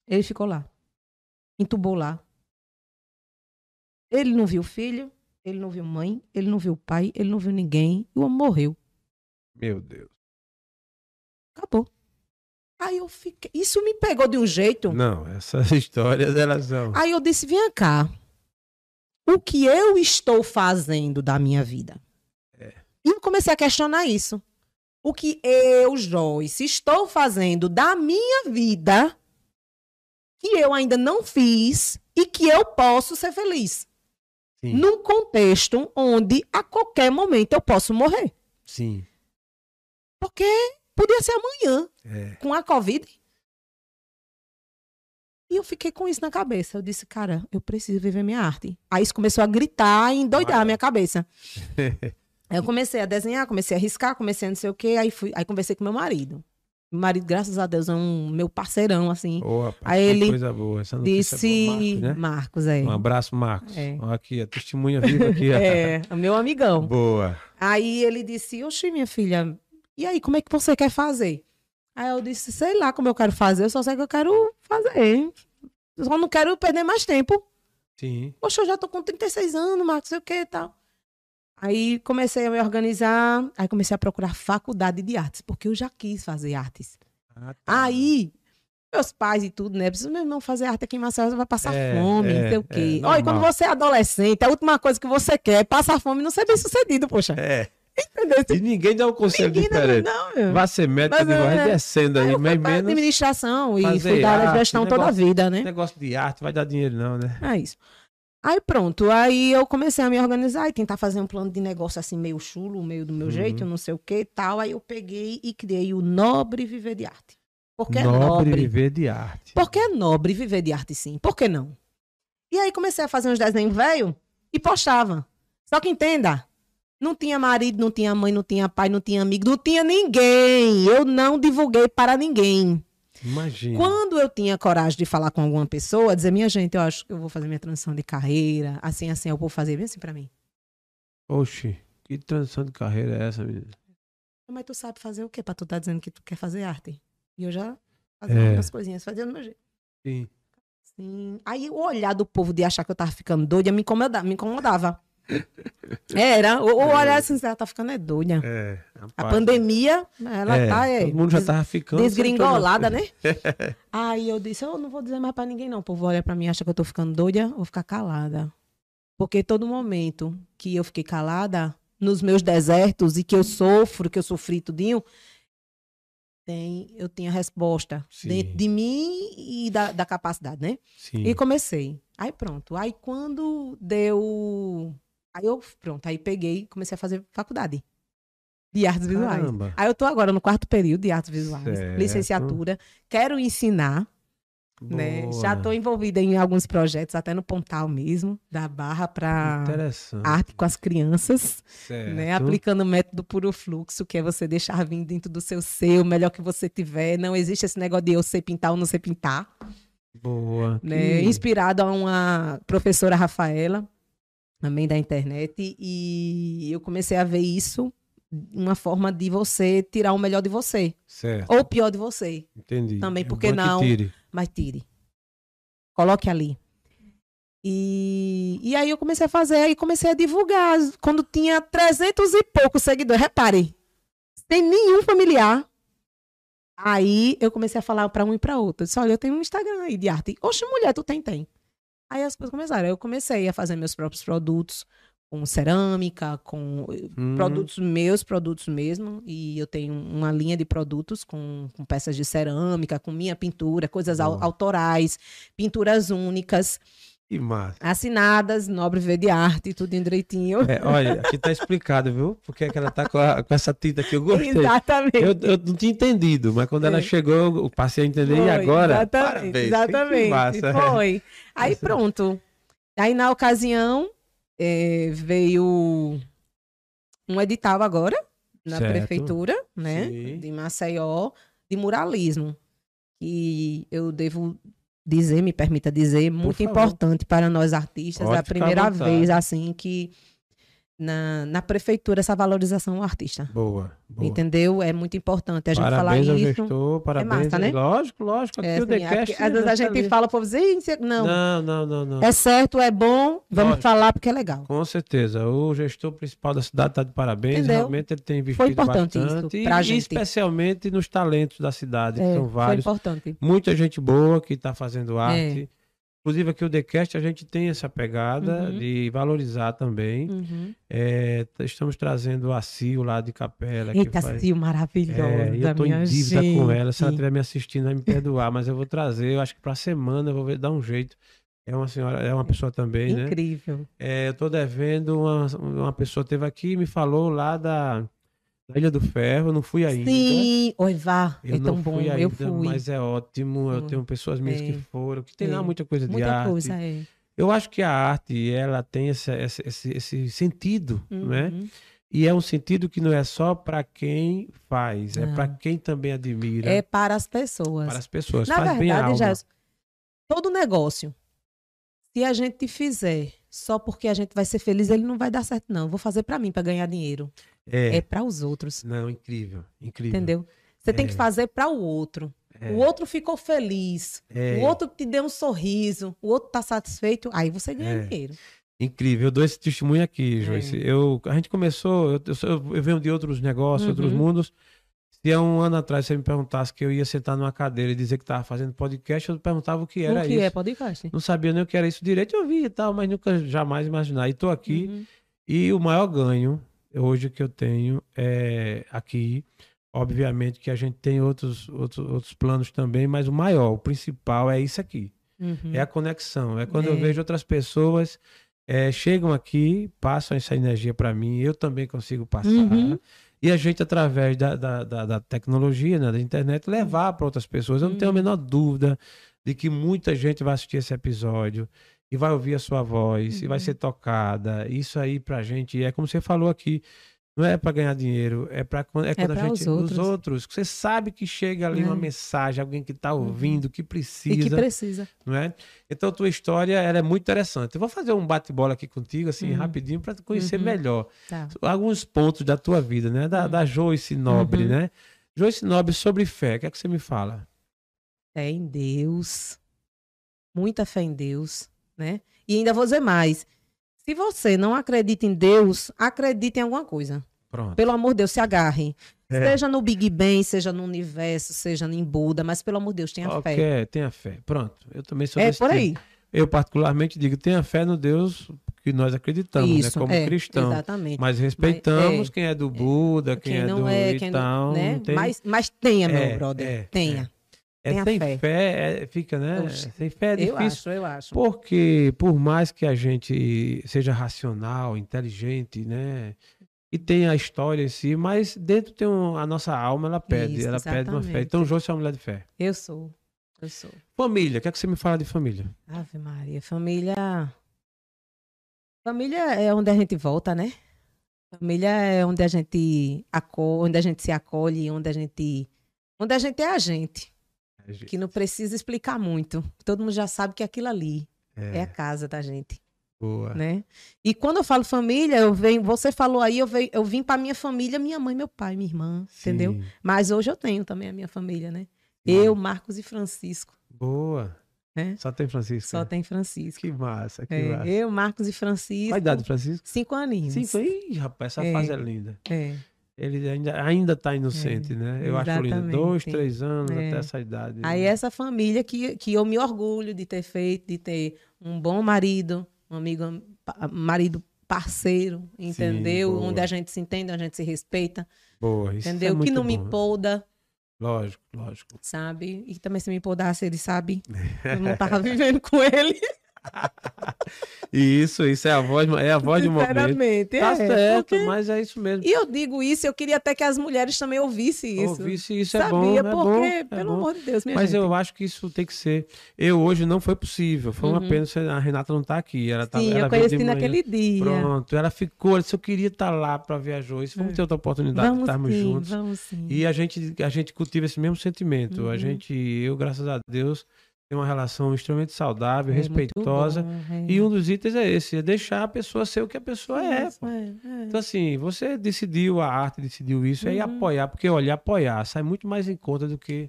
Ele ficou lá. Entubou lá. Ele não viu filho, ele não viu mãe, ele não viu pai, ele não viu ninguém. E o homem morreu. Meu Deus. Acabou. Aí eu fiquei. Isso me pegou de um jeito. Não, essas histórias, elas são. Aí eu disse: vem cá. O que eu estou fazendo da minha vida? E eu comecei a questionar isso. O que eu, Joyce, estou fazendo da minha vida que eu ainda não fiz e que eu posso ser feliz. Sim, Num contexto onde a qualquer momento eu posso morrer. sim. Porque podia ser amanhã, É. com a Covid. E eu fiquei com isso na cabeça. Eu disse, cara, eu preciso viver minha arte. Aí isso começou a gritar e endoidar a minha cabeça. Aí eu comecei a desenhar, comecei a riscar, comecei a não sei o quê. Aí, fui, aí conversei com meu marido. Meu marido, graças a Deus, é um meu parceirão, assim. Boa, rapaz, Aí ele coisa boa. Essa Disse. é boa, Marcos, né? Marcos, é. Um abraço, Marcos. É. Aqui, a testemunha viva aqui. É, meu amigão. Boa. Aí ele disse, oxi, minha filha, e aí, como é que você quer fazer? Aí eu disse, sei lá como eu quero fazer, eu só sei que eu quero fazer. Eu só não quero perder mais tempo. Sim. Poxa, eu já tô com 36 anos, Marcos, sei o que e tal. Aí comecei a me organizar, aí comecei a procurar faculdade de artes, porque eu já quis fazer artes. Ah, tá. Aí, meus pais e tudo, né? Preciso meu irmão fazer arte aqui em Maceió, você vai passar É, fome, é, não sei o é, quê. normal. Olha, quando você é adolescente, a última coisa que você quer é passar fome e não ser bem sucedido, poxa. É. Entendeu? E ninguém dá um conselho Ninguém não- diferente. não, meu. Vá ser médico, Mas, de vai é, descendo aí, pra menos. administração e fui arte, gestão toda a vida, né? Negócio de arte vai dar dinheiro, não, né? É isso. Aí pronto, aí eu comecei a me organizar e tentar fazer um plano de negócio assim meio chulo, meio do meu Uhum. jeito, não sei o que e tal. Aí eu peguei e criei o Nobre Viver de Arte. Porque é nobre, nobre. viver de arte. Porque é nobre viver de arte sim. Por que não? E aí comecei a fazer uns desenhos velho e postava. Só que entenda, não tinha marido, não tinha mãe, não tinha pai, não tinha amigo, não tinha ninguém. Eu não divulguei para ninguém. Imagina. Quando eu tinha coragem de falar com alguma pessoa, dizer, minha gente, eu acho que eu vou fazer minha transição de carreira, assim, assim, eu vou fazer bem assim pra mim. Oxi, que transição de carreira é essa, menina? Mas tu sabe fazer o quê pra tu tá dizendo que tu quer fazer arte? E eu já fazia É. umas coisinhas, fazia do meu jeito. Sim. Sim. Aí o olhar do povo de achar que eu tava ficando doida me incomodava. Me incomodava. Era, o, o olhar assim, ela tá ficando é doida. É. A pandemia, ela é, tá é, Todo mundo já des- tava ficando. desgringolada, né? Aí eu disse, eu não vou dizer mais pra ninguém não. O povo olha pra mim e acha que eu tô ficando doida, vou ficar calada. Porque todo momento que eu fiquei calada, nos meus desertos, e que eu sofro, que eu sofri tudinho, tem, eu tinha resposta Sim. dentro de mim e da, da capacidade, né? Sim. E comecei. Aí pronto. Aí quando deu. Aí eu, pronto, aí peguei, comecei a fazer faculdade de artes visuais. Caramba. Aí eu tô agora no quarto período de artes visuais, Certo. licenciatura. Quero ensinar, né? Boa. Já tô envolvida em alguns projetos, até no Pontal mesmo, da Barra para arte com as crianças, Certo. né? Aplicando o método puro fluxo, que é você deixar vir dentro do seu ser o melhor que você tiver. Não existe esse negócio de eu sei pintar ou não sei pintar Boa. né? Que- Inspirado a uma professora Rafaela, também da internet, e eu comecei a ver isso uma forma de você tirar o melhor de você, Certo. ou o pior de você, Entendi. também, É por que bom não? tire. mas tire. Coloque ali. E, e aí eu comecei a fazer, aí comecei a divulgar. Quando tinha 300 e poucos seguidores, repare, sem nenhum familiar. Aí eu comecei a falar para um e para outro. Eu disse, olha, eu tenho um Instagram aí de arte. Oxe, mulher, tu tem? Tem. Aí as coisas começaram. Aí eu comecei a fazer meus próprios produtos, com cerâmica, com Hum, produtos meus, produtos mesmo. E eu tenho uma linha de produtos com, com peças de cerâmica, com minha pintura, coisas Boa. autorais, pinturas únicas, Que massa. assinadas, Nobre V de Arte, tudo direitinho. É, olha, aqui tá explicado, viu? Porque é que ela tá com, a- com essa tinta aqui. Eu gostei. Exatamente. Eu, eu não tinha entendido, mas quando ela É. chegou, eu passei a entender. e Foi, agora? Exatamente. Parabéns. Que exatamente. massa. Foi. Aí pronto. Aí na ocasião eh, veio um edital agora na Certo. prefeitura, né, Sim. de Maceió, de muralismo. E eu devo dizer, me permita dizer, muito importante para nós artistas. Pode é a primeira vez assim que na, na prefeitura essa valorização ao artista. Boa, boa. Entendeu? É muito importante a gente parabéns falar ao isso. gestor, parabéns. massa, né? Lógico, lógico. Aqui É, o assim, é porque às vezes a gente ali. fala, "Ih, isso- não, Não, não, não, não. é certo, é bom, vamos Lógico. falar porque é legal. Com certeza. O gestor principal da cidade está de parabéns. Entendeu? Realmente ele tem investido importante isso bastante. pra e, gente. especialmente nos talentos da cidade, que É, são foi vários. importante. Muita gente boa que está fazendo É. Inclusive aqui o TheCast a gente tem essa pegada Uhum. de valorizar também. Uhum. É, estamos trazendo a Sil lá de Capela. que Eita, faz- Sil, maravilhosa, É, eu minha em dívida gente. com ela. Se ela estiver me assistindo, vai me perdoar, mas eu vou trazer. Eu acho que pra semana eu vou ver- dar um jeito. É uma senhora, é uma pessoa também, né? Incrível. É, eu tô devendo uma, uma pessoa teve aqui e me falou lá da, da Ilha do Ferro, eu não fui ainda. Sim, oi, vá, Eu é não tão bom, fui ainda, eu fui. mas é ótimo. Eu Hum. tenho pessoas minhas É. que foram, que tem lá É. muita coisa de Muita arte. coisa, é. Eu acho que a arte, ela tem esse, esse, esse, sentido, né? Uhum. E é um sentido que não é só para quem faz, é para quem também admira, É para as pessoas. para as pessoas. Na faz verdade. Gerson, todo negócio, se a gente fizer só porque a gente vai ser feliz, ele não vai dar certo, não. Vou fazer para mim, para ganhar dinheiro. É, É. para os outros, Não, incrível, incrível. entendeu? Você tem É. que fazer para o outro. É. O outro ficou feliz. É. O outro te deu um sorriso. O outro tá satisfeito. Aí você ganha É. dinheiro. Incrível, eu dou esse testemunho aqui, É. Joyce. Eu, a gente começou, eu, eu, eu venho de outros negócios, outros Uhum. mundos. Se há um ano atrás você me perguntasse que eu ia sentar numa cadeira e dizer que estava fazendo podcast, eu perguntava o que era o que isso. é podcast? Não sabia nem o que era isso direito, eu vi e tal, mas nunca jamais imaginar. E estou aqui, Uhum. e o maior ganho hoje que eu tenho é aqui. Obviamente que a gente tem outros, outros, outros planos também, mas o maior, o principal é isso aqui. Uhum. É a conexão. É quando eu É. vejo outras pessoas é, chegam aqui, passam essa energia para mim, eu também consigo passar. Uhum. E a gente, através da, da, da, da tecnologia, né, da internet, levar para outras pessoas. Eu não tenho a Uhum. menor dúvida de que muita gente vai assistir esse episódio e vai ouvir a sua voz e vai Uhum. ser tocada. Isso aí pra gente é como você falou aqui. Não é para ganhar dinheiro, é para quando, é quando a gente os outros. os outros. Você sabe que chega ali É. uma mensagem, alguém que está ouvindo, que E precisa, que precisa. não é? Então tua história ela é muito interessante. Eu vou fazer um bate-bola aqui contigo assim Uhum. rapidinho para conhecer Uhum. melhor Tá. alguns pontos da tua vida, né? Da, da Joyce Nobre, Uhum. né? Joyce Nobre sobre fé. O que é que você me fala? Fé em Deus. Muita fé em Deus, né? E ainda vou dizer mais. Se você não acredita em Deus, acredite em alguma coisa. Pronto. Pelo amor de Deus, se agarre. É. Seja no Big Bang, seja no universo, seja em Buda, mas pelo amor de Deus, tenha fé. Qualquer, tenha fé. Pronto. Eu também sou É por tipo. aí. Eu particularmente digo, tenha fé no Deus que nós acreditamos, Isso, né? Como é, cristão. Exatamente. Mas respeitamos Mas, é, quem é do Buda, quem, é não do é, quem não, tal. né? não tem- mas, mas tenha, meu É, brother. é, tenha. É, sem fé. fé, é, fica, né? Oxe, sem fé é eu difícil. acho, eu acho. Porque por mais que a gente seja racional, inteligente, né? E tenha a história em si, mas dentro tem um, a nossa alma, ela pede, Isso, ela pede uma fé. exatamente. Então Joyce é uma mulher de fé. Eu sou. Eu sou. Família, o que é que você me fala de família? Ave Maria, família. Família é onde a gente volta, né? Família é onde a gente acolhe, onde a gente se acolhe, onde a gente. Onde a gente é a gente. Que não precisa explicar muito. Todo mundo já sabe que aquilo ali é, a casa da gente, boa. né? E quando eu falo família, eu venho, você falou aí, eu, venho, eu vim para minha família, minha mãe, meu pai, minha irmã, entendeu? Sim. Mas hoje eu tenho também a minha família, né? Eu, Marcos e Francisco, Boa. né? Só tem Francisco. Só né? tem Francisco. Que massa, que É, massa. eu, Marcos e Francisco. Qual a idade do Francisco? Cinco aninhos. Cinco. Ih, rapaz, essa É. fase é linda. É. Ele ainda, ainda tá inocente, né? Eu acho lindo. exatamente. Dois, três anos É. até essa idade. Aí essa família que, que eu me orgulho de ter feito, de ter um bom marido, um amigo, marido parceiro, entendeu? boa. Onde a gente se entende, onde a gente se respeita, Boa, isso é entendeu? que muito não me bom. empolda, Lógico, lógico. sabe? E também se me empoldasse, ele sabe. Eu não tava vivendo com ele, isso, isso é a voz, é a voz do momento. sinceramente. Tá é, certo, porque- mas é isso mesmo. E eu digo isso, eu queria até que as mulheres também ouvissem isso. Ouvisse isso é Sabia, bom, é porque, bom, é pelo bom. amor de Deus, minha Mas gente. eu acho que isso tem que ser. Eu hoje não foi possível. Foi uma Uhum. pena se a Renata não tá aqui. Ela tá, Sim, ela eu de conheci naquele dia. Pronto, ela ficou. Ela disse: Eu queria estar lá para a Joyce. Vamos É. ter outra oportunidade de Vamos estarmos sim, juntos. vamos sim. E a gente, a gente cultiva esse mesmo sentimento. A Uhum. gente, eu, graças a Deus, tenho uma relação extremamente saudável, É respeitosa. bom, é. E um dos itens é esse: é deixar a pessoa ser o que a pessoa é. É, é. Então, assim, você decidiu a arte, decidiu isso, aí Uhum. apoiar, porque olha, apoiar sai muito mais em conta do que.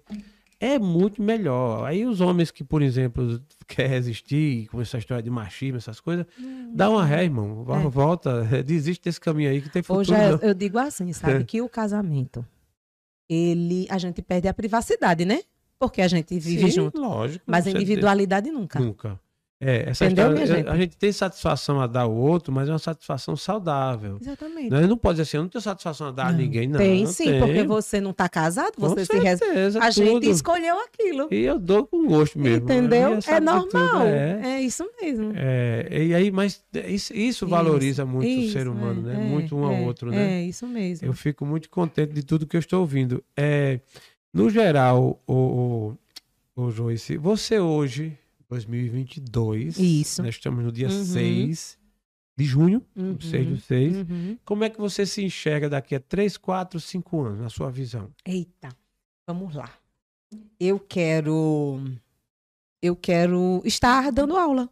É muito melhor. Aí os homens que, por exemplo, quer resistir com essa história de machismo, essas coisas, dá uma ré, irmão. Vo- É. Volta, desiste desse caminho aí que tem futuro. Hoje é- eu digo assim, sabe, É. que o casamento, ele, a gente perde a privacidade, né? Porque a gente vive Sim, junto. lógico. Mas a individualidade nunca. tem- Nunca. É, essa Entendeu, história, minha a- gente? a gente tem satisfação a dar ao outro, mas é uma satisfação saudável. Exatamente. Não, não pode dizer assim, eu não tenho satisfação a dar a Não. ninguém, não. tem sim, tenho. porque você não está casado, Com você se res... certeza, A gente tudo. escolheu aquilo. E eu dou com gosto mesmo. entendeu? Eu É normal. é. É isso mesmo. É, e aí, mas isso, isso valoriza muito o ser Isso, humano, é, né? é, muito um ao é, outro, né? É, isso mesmo. Eu fico muito contente de tudo que eu estou ouvindo. É, no geral, o, o, o Joyce, você hoje, 2022, Isso. nós estamos no dia Uhum. 6 de junho, Uhum, 6 do 6. uhum. Como é que você se enxerga daqui a 3, 4, 5 anos, na sua visão? Eita, vamos lá. Eu quero. Eu quero estar dando aula.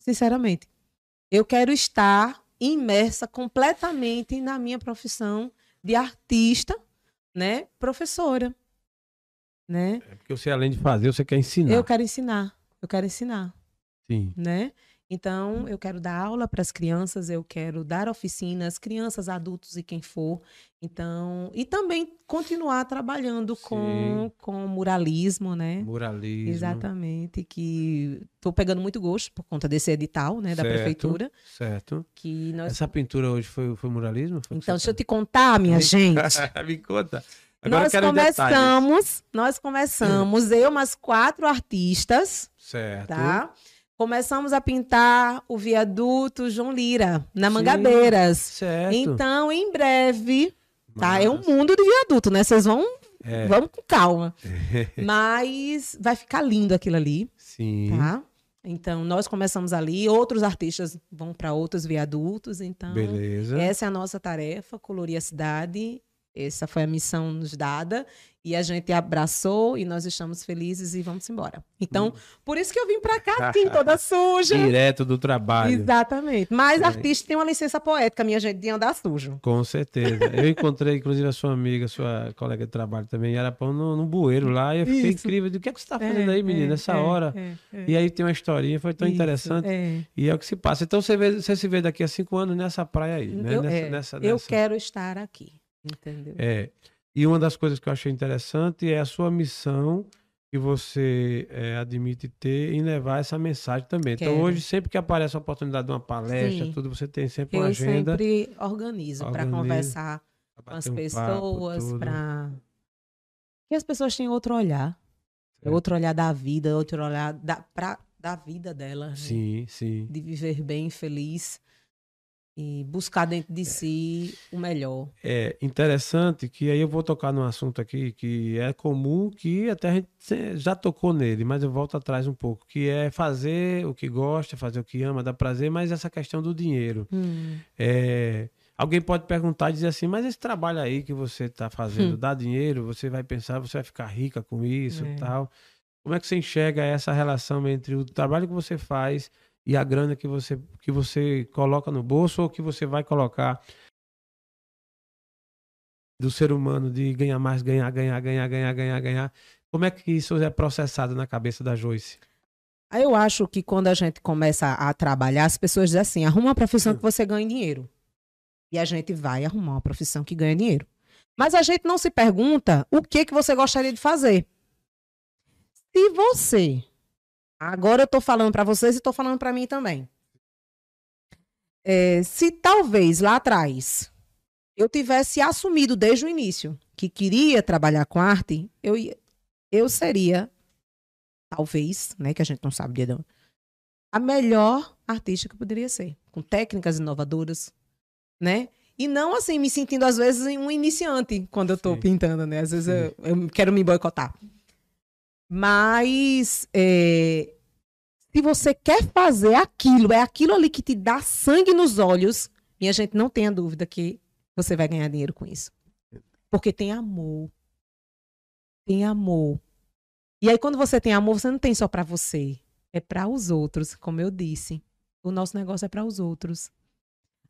Sinceramente. Eu quero estar imersa completamente na minha profissão de artista, né? Professora. Né? É porque você, além de fazer, você quer ensinar. Eu quero ensinar. Eu quero ensinar, Sim. né? Então, eu quero dar aula para as crianças, eu quero dar oficinas, crianças, adultos e quem for. Então, e também continuar trabalhando com, Sim. com muralismo, né? Muralismo. Exatamente, que estou pegando muito gosto por conta desse edital, né, da Certo. prefeitura, Certo. que nós Essa pintura hoje foi, foi muralismo? Foi Então, deixa eu te contar, minha gente. Me conta. Agora nós quero os detalhes. começamos, nós começamos, eu mais quatro artistas, Certo. tá? Começamos a pintar o viaduto João Lira, na Sim. Mangabeiras. Certo. Então, em breve, tá? É um mundo de viaduto, né? Vocês vão, É. vamos com calma. Mas vai ficar lindo aquilo ali, Sim. tá? Então, nós começamos ali, outros artistas vão para outros viadutos. Então, Beleza. essa é a nossa tarefa, colorir a cidade. Essa foi a missão nos dada. E a gente abraçou e nós estamos felizes e vamos embora. Então, Hum. por isso que eu vim para cá, assim, toda suja. Direto do trabalho. Exatamente. Mas É. artista tem uma licença poética, minha gente, de andar sujo. Com certeza. Eu encontrei, inclusive, a sua amiga, sua colega de trabalho também, era pão no, no bueiro lá, e eu fiquei Isso. incrível. O que é que você tá fazendo aí, menina, nessa hora? é, é. E aí tem uma historinha, foi tão Isso, interessante. é. E é o que se passa. Então você, vê, você se vê daqui a cinco anos nessa praia aí, né? Eu, nessa, é, nessa, eu nessa- quero estar aqui, entendeu? É. E uma das coisas que eu achei interessante é a sua missão que você é, admite ter em levar essa mensagem também. Então Quero. hoje, sempre que aparece a oportunidade de uma palestra, Sim. tudo, você tem sempre uma Eu agenda. sempre organizo para conversar com as um pessoas, para que as pessoas tenham outro olhar, Certo. outro olhar da vida, outro olhar da, pra, da vida delas, né? Sim, sim. de viver bem, feliz e buscar dentro de si o melhor. É interessante que aí eu vou tocar num assunto aqui que é comum, que até a gente já tocou nele, mas eu volto atrás um pouco, que é fazer o que gosta, fazer o que ama, dá prazer, mas essa questão do dinheiro. É, alguém pode perguntar e dizer assim, mas esse trabalho aí que você está fazendo Hum. dá dinheiro, você vai pensar, você vai ficar rica com isso É. e tal. Como é que você enxerga essa relação entre o trabalho que você faz e a grana que você, que você coloca no bolso ou que você vai colocar do ser humano de ganhar mais, ganhar, ganhar, ganhar, ganhar, ganhar, ganhar? Como é que isso é processado na cabeça da Joyce? Eu acho que quando a gente começa a trabalhar, as pessoas dizem assim: arruma uma profissão que você ganhe dinheiro. E a gente vai arrumar uma profissão que ganha dinheiro. Mas a gente não se pergunta o que, que você gostaria de fazer. Se você. Agora eu tô falando para vocês e tô falando para mim também. É, se talvez lá atrás eu tivesse assumido desde o início que queria trabalhar com arte, eu, ia- eu seria talvez, né, que a gente não sabe de onde, a melhor artista que eu poderia ser, com técnicas inovadoras, né? E não assim, me sentindo às vezes um iniciante quando eu Sim. pintando, né? Às vezes eu, eu quero me boicotar. Mas é, se você quer fazer aquilo, é aquilo ali que te dá sangue nos olhos, minha gente, não tenha dúvida que você vai ganhar dinheiro com isso. Porque tem amor. Tem amor. E aí, quando você tem amor, você não tem só pra você. É pra os outros, como eu disse. O nosso negócio é pra os outros.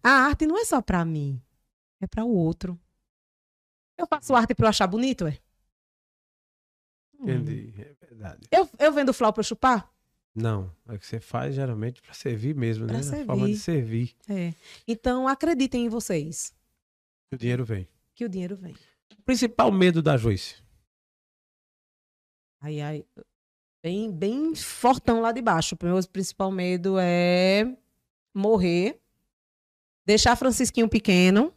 A arte não é só pra mim. É pra o outro. Eu faço arte pra eu achar bonito, é? Entendi, verdade. Eu, eu vendo flauta pra eu chupar? Não, é que você faz geralmente para servir mesmo, Pra né? A forma de servir É. Então, acreditem em vocês. que o dinheiro vem. Que o dinheiro vem. O principal medo da Joyce. Ai, ai. Bem, bem fortão lá de baixo. O meu principal medo é morrer, deixar Francisquinho pequeno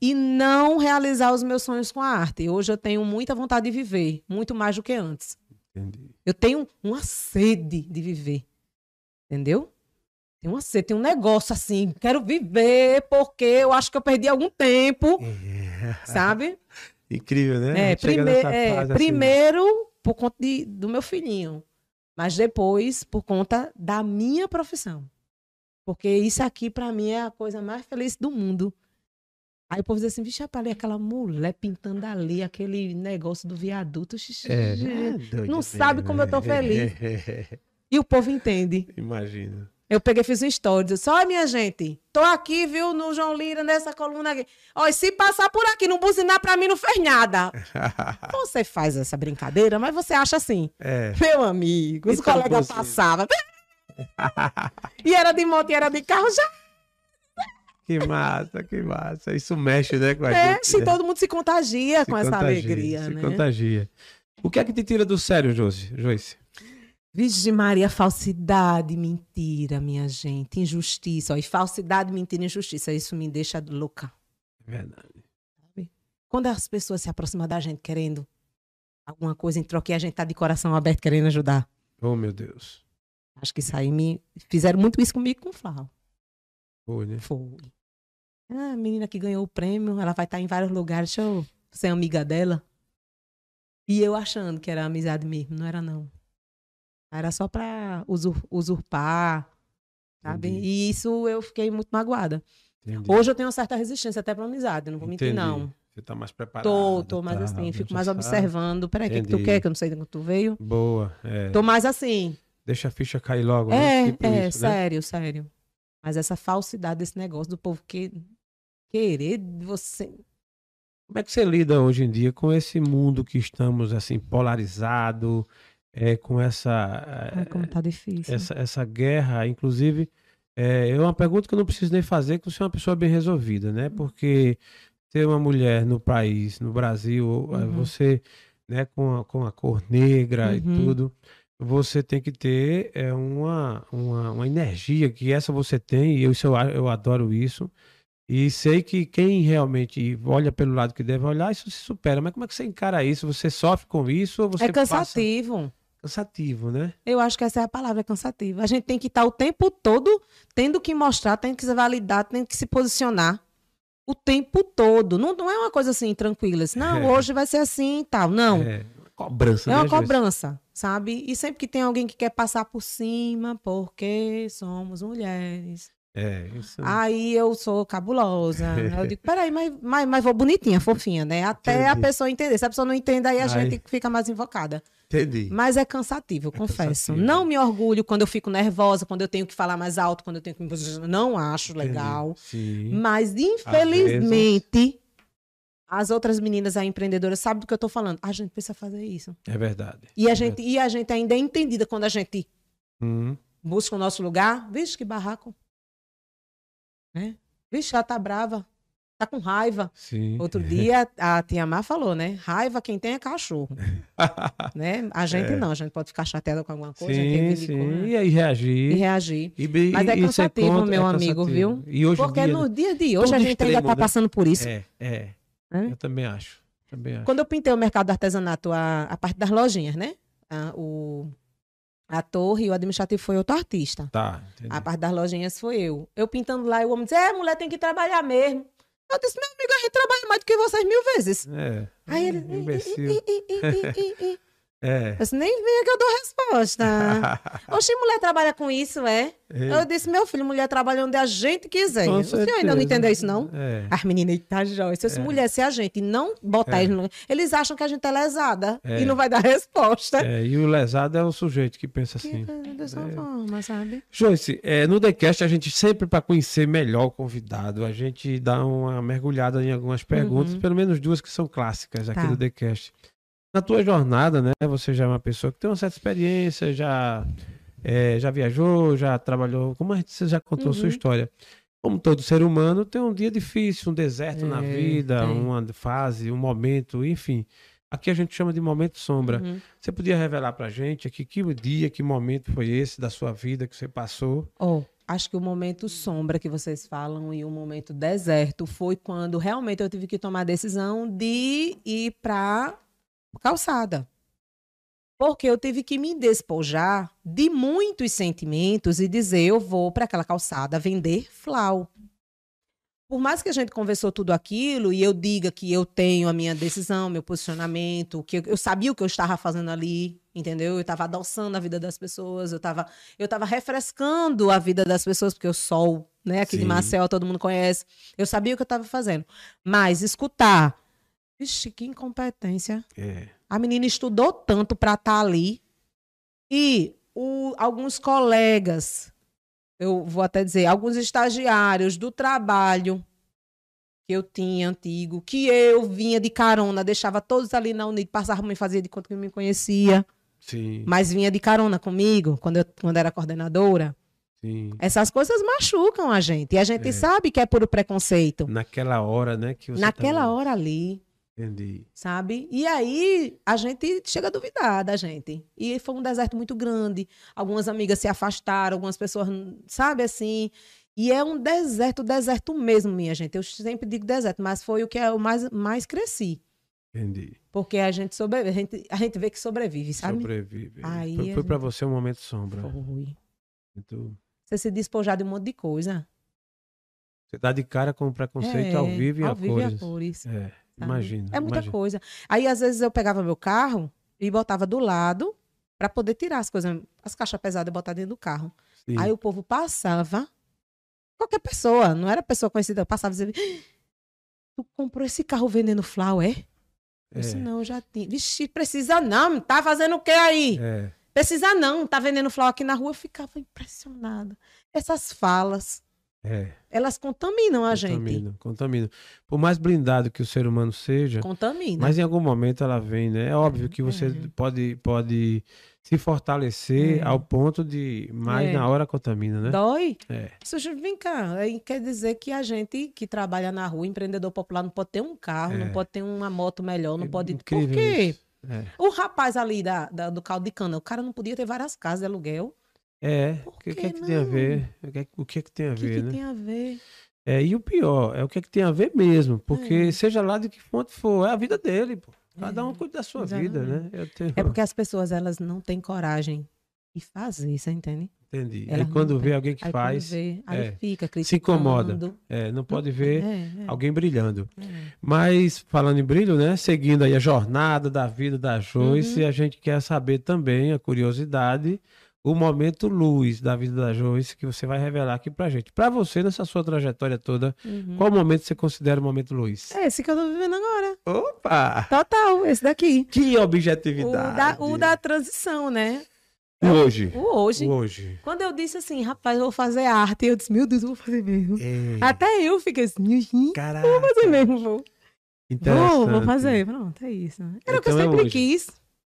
e não realizar os meus sonhos com a arte. Hoje eu tenho muita vontade de viver, muito mais do que antes. Entendi. Eu tenho uma sede de viver. Entendeu? Tenho uma sede, tenho um negócio assim, quero viver porque eu acho que eu perdi algum tempo, sabe? Incrível, né? É, prime- é, assim, primeiro por conta de- do meu filhinho, mas depois por conta da minha profissão. Porque isso aqui, pra mim, é a coisa mais feliz do mundo. Aí o povo diz assim, vixe, rapaz, ali aquela mulher pintando ali, aquele negócio do viaduto. xixi, É, é Não mesmo, sabe como eu tô né? feliz. E o povo entende. Imagina. Eu peguei e fiz um story, disse, olha minha gente, tô aqui, viu, no João Lira, nessa coluna aqui. Olha, se passar por aqui, não buzinar pra mim, não fez nada. Você faz essa brincadeira, mas você acha assim, é. meu amigo, os Então, colegas passavam. e era de moto e era de carro, já Que massa, que massa. Isso mexe, né, com a mexe, gente. né? todo mundo se contagia Se com essa contagia, alegria, se né? contagia. O que é que te tira do sério, Joyce? Joyce? Vixe Maria, falsidade, mentira, minha gente, injustiça. Ó, e falsidade, mentira, injustiça, isso me deixa louca. É verdade. Quando as pessoas se aproximam da gente querendo alguma coisa em troca e a gente tá de coração aberto querendo ajudar. Oh, meu Deus. Acho que isso aí me. Fizeram muito isso comigo com o Flau. Foi, né? Foi. Ah, a menina que ganhou o prêmio, ela vai estar em vários lugares, deixa eu ser amiga dela. E eu achando que era amizade mesmo, não era não. Era só pra usur- usurpar, sabe? Entendi. E isso eu fiquei muito magoada. Entendi. Hoje eu tenho uma certa resistência até pra amizade, não vou mentir, Entendi. não. Você tá mais preparado. Tô, tô mais assim, fico mais observando. Peraí, o que, que tu quer? Que eu não sei de onde tu veio. Boa. É. Tô mais assim. Deixa a ficha cair logo. É, né? Tipo é, isso, né? sério, sério. Mas essa falsidade desse negócio do povo que querer você. Como é que você lida hoje em dia com esse mundo que estamos assim polarizado, é, com essa, Ai, como tá difícil. essa essa guerra, inclusive é, é uma pergunta que eu não preciso nem fazer, que você é uma pessoa bem resolvida, né? Porque ter uma mulher no país, no Brasil, eh, Uhum. você, né, com a, com a cor negra e Uhum. tudo, você tem que ter é, uma, uma, uma energia que essa você tem, e eu, isso eu, eu adoro isso. E sei que quem realmente olha pelo lado que deve olhar, isso se supera. Mas como é que você encara isso? Você sofre com isso ou você É passa- cansativo. Cansativo, né? Eu acho que essa é a palavra, é cansativo. A gente tem que estar o tempo todo tendo que mostrar, tendo que se validar, tendo que se posicionar. O tempo todo. Não, não é uma coisa assim, tranquila. Assim, não, É. hoje vai ser assim e tal. Não. É cobrança, É né, uma cobrança, sabe? E sempre que tem alguém que quer passar por cima, porque somos mulheres. É, isso. Aí eu sou cabulosa. Eu digo, peraí, mas, mas, mas vou bonitinha, fofinha, né? Até a Entendi. pessoa entender. Se a pessoa não entende, aí a gente fica mais invocada. Entendi. Mas é cansativo, eu confesso. cansativo. Não me orgulho quando eu fico nervosa, quando eu tenho que falar mais alto, quando eu tenho que me. Não acho Entendi. legal. Sim. Mas, infelizmente, as outras meninas, aí, empreendedoras, sabem do que eu tô falando. A gente precisa fazer isso. É verdade. E a É gente, e a gente ainda é entendida quando a gente Hum, busca o nosso lugar. Vixe, que barraco. Né? Vixe, ela tá brava. Tá com raiva. sim. Outro dia, a tia Má falou, né? Raiva quem tem é cachorro. né? A gente É. não, a gente pode ficar chateada com alguma coisa, sim, que sim. E aí reagir. e reagir. E, e- Mas é cansativo, contra- meu é amigo, cansativo. viu? E hoje Porque dia, no dia de hoje a gente ainda extremo, tá né? passando por isso. É, é. É? Eu também acho. Também acho. Quando eu pintei o mercado do artesanato, a, a parte das lojinhas, né? A, o, a torre e o administrativo foi outro artista. Tá, entendi. A parte das lojinhas foi eu. Eu pintando lá, e o homem disse, é, mulher tem que trabalhar mesmo. Eu disse, meu amigo, a gente trabalha mais do que vocês mil vezes. É. Aí ele. Imbecil. "I, i, i, i, i, i." É. Eu disse, nem venha que eu dou resposta. Oxi, mulher trabalha com isso, é? Eu disse, meu filho, mulher trabalha onde a gente quiser. Com O senhor ainda não certeza. entendeu isso, não? É. As meninas, eita, Joyce, se É. mulher, se a gente não botar É. eles no... Eles acham que a gente é lesada É. e não vai dar resposta. É, e o lesado é o sujeito que pensa assim. Que dessa É. forma, sabe? Joyce, é, no TheCast a gente sempre, para conhecer melhor o convidado, a gente dá uma mergulhada em algumas perguntas, Uhum. pelo menos duas que são clássicas aqui Tá. do TheCast. Na tua jornada, né, você já é uma pessoa que tem uma certa experiência, já, é, já viajou, já trabalhou, como a gente, você já contou a sua Uhum. história. Como todo ser humano, tem um dia difícil, um deserto na É, vida, tem. uma fase, um momento, enfim. Aqui a gente chama de momento sombra. Uhum. Você podia revelar pra gente aqui que dia, que momento foi esse da sua vida que você passou? Ó, acho que o momento sombra que vocês falam e o momento deserto foi quando realmente eu tive que tomar a decisão de ir para calçada. Porque eu tive que me despojar de muitos sentimentos e dizer eu vou para aquela calçada vender flau. Por mais que a gente conversou tudo aquilo e eu diga que eu tenho a minha decisão, meu posicionamento, que eu, eu sabia o que eu estava fazendo ali, entendeu? Eu estava adoçando a vida das pessoas, eu estava eu estava refrescando a vida das pessoas, porque o sol, né, aqui de. Marcel, todo mundo conhece. Eu sabia o que eu estava fazendo. Mas escutar, vixe, que incompetência. É. A menina estudou tanto para estar ali. E o- alguns colegas, eu vou até dizer, alguns estagiários do trabalho que eu tinha antigo, que eu vinha de carona, deixava todos ali na Unid, passava me fazia de conta que me conhecia, Sim, mas vinha de carona comigo quando eu quando era coordenadora. sim. Essas coisas machucam a gente. E a gente É. sabe que é por preconceito. Naquela hora, né? Que Naquela tava- hora ali, Entendi. sabe? E aí a gente chega a duvidar da gente. E foi um deserto muito grande. Algumas amigas se afastaram, algumas pessoas, sabe assim. E é um deserto, deserto mesmo, minha gente. Eu sempre digo deserto, mas foi o que eu mais, mais cresci. Entendi. Porque a gente sobrevive, a gente, a gente vê que sobrevive, sabe? Sobrevive. Aí foi foi pra gente- você um momento sombra. Foi. Muito- Você se despojar de um monte de coisa. Você dá de cara com o preconceito É, ao vivo e ao a vivo e cores. a cores. É? Imagina. É muita imagina. coisa. Aí, às vezes, eu pegava meu carro e botava do lado Pra poder tirar as coisas, as caixas pesadas e botar dentro do carro. Sim. Aí o povo passava, qualquer pessoa, não era pessoa conhecida, passava e dizia, "Ah, tu comprou esse carro vendendo flower, é? Eu disse, É. não, eu já tinha. Vixe, precisa não, tá fazendo o que aí? É. Precisa não, tá vendendo flower aqui na rua. Eu ficava impressionada. Essas falas, É. elas contaminam a gente. Contamina, contamina. Por mais blindado que o ser humano seja, Contamina. mas em algum momento ela vem, né? É óbvio que você É. pode, pode se fortalecer É. ao ponto de, mais É. na hora contamina, né? Dói. É. Sujo, vem cá. Quer dizer que a gente que trabalha na rua, empreendedor popular, não pode ter um carro, É. não pode ter uma moto melhor, não É pode. Por quê? isso. É. O rapaz ali da, da- do caldo de cana, o cara não podia ter várias casas de aluguel. É, o que, que é que tem a não? ver? O que, é- o que é que tem a O que, ver, que né? tem a ver? É, e o pior, é o que é que tem a ver mesmo, porque É. seja lá de que fonte for, é a vida dele, pô. Cada um É, cuida da sua vida, né? exatamente. Tenho... É porque as pessoas elas não têm coragem de fazer, você entende? Entendi. Elas Aí quando não vê alguém que Aí faz, vê, aí é, fica criticando. se incomoda. é, não pode ver É, é, alguém brilhando. é. Mas, falando em brilho, né? Seguindo aí a jornada da vida da Joyce, Uhum. a gente quer saber também, a curiosidade, o momento luz da vida da Joyce que você vai revelar aqui pra gente. Pra você, nessa sua trajetória toda, Uhum. qual momento você considera o momento luz? É esse que eu tô vivendo agora. Opa! Total, esse daqui. Que O objetividade! da, o da transição, né? O hoje. O hoje. O hoje. Quando eu disse assim, rapaz, eu vou fazer arte, eu disse, meu Deus, eu vou fazer mesmo. É, Até eu fiquei assim, "Ih, Caraca! vou fazer mesmo, vou. Vou, vou fazer. Pronto, é isso. Era o que eu Então é sempre hoje. quis.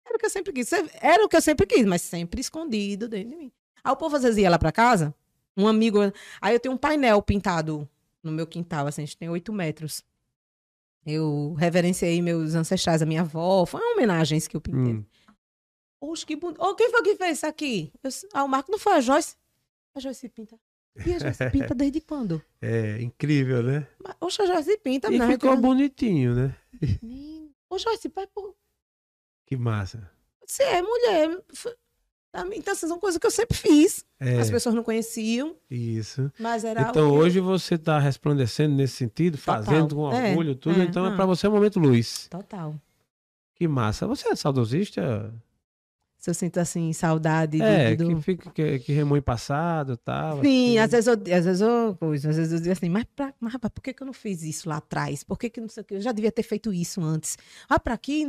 Era o que eu sempre quis. Era o que eu sempre quis, mas sempre escondido dentro de mim. Aí o povo às vezes ia lá pra casa, um amigo. Aí eu tenho um painel pintado no meu quintal, assim, a gente tem oito metros. Eu reverenciei meus ancestrais, a minha avó. Foi uma homenagem isso que eu pintei. Hum. Oxe, que bonito. Ô, quem foi que fez isso aqui? Eu ah, o Marco não foi a Joyce? A Joyce pinta. E a Joyce pinta desde quando? É incrível, né? Mas, Oxe, a Joyce pinta. E não, ficou bonitinho, né? Menino. Ô, Joyce, pai, pô, Que massa. você é mulher. Então, essas são coisas que eu sempre fiz. É, As pessoas não conheciam, isso. mas era Então algo hoje você está resplandecendo nesse sentido, Total. fazendo com É, orgulho, tudo. é, então é não. para você um momento luz. Total. Que massa. Você é saudosista? Se eu sinto, assim, saudade É, do... do- que, fica, que, que passado e tal. Sim, assim. às vezes eu, às vezes eu, coisa, às vezes eu digo assim, mas, pra, mas rapaz, por que, que eu não fiz isso lá atrás? Por que, que não sei o que? Eu já devia ter feito isso antes. Ah, pra aqui.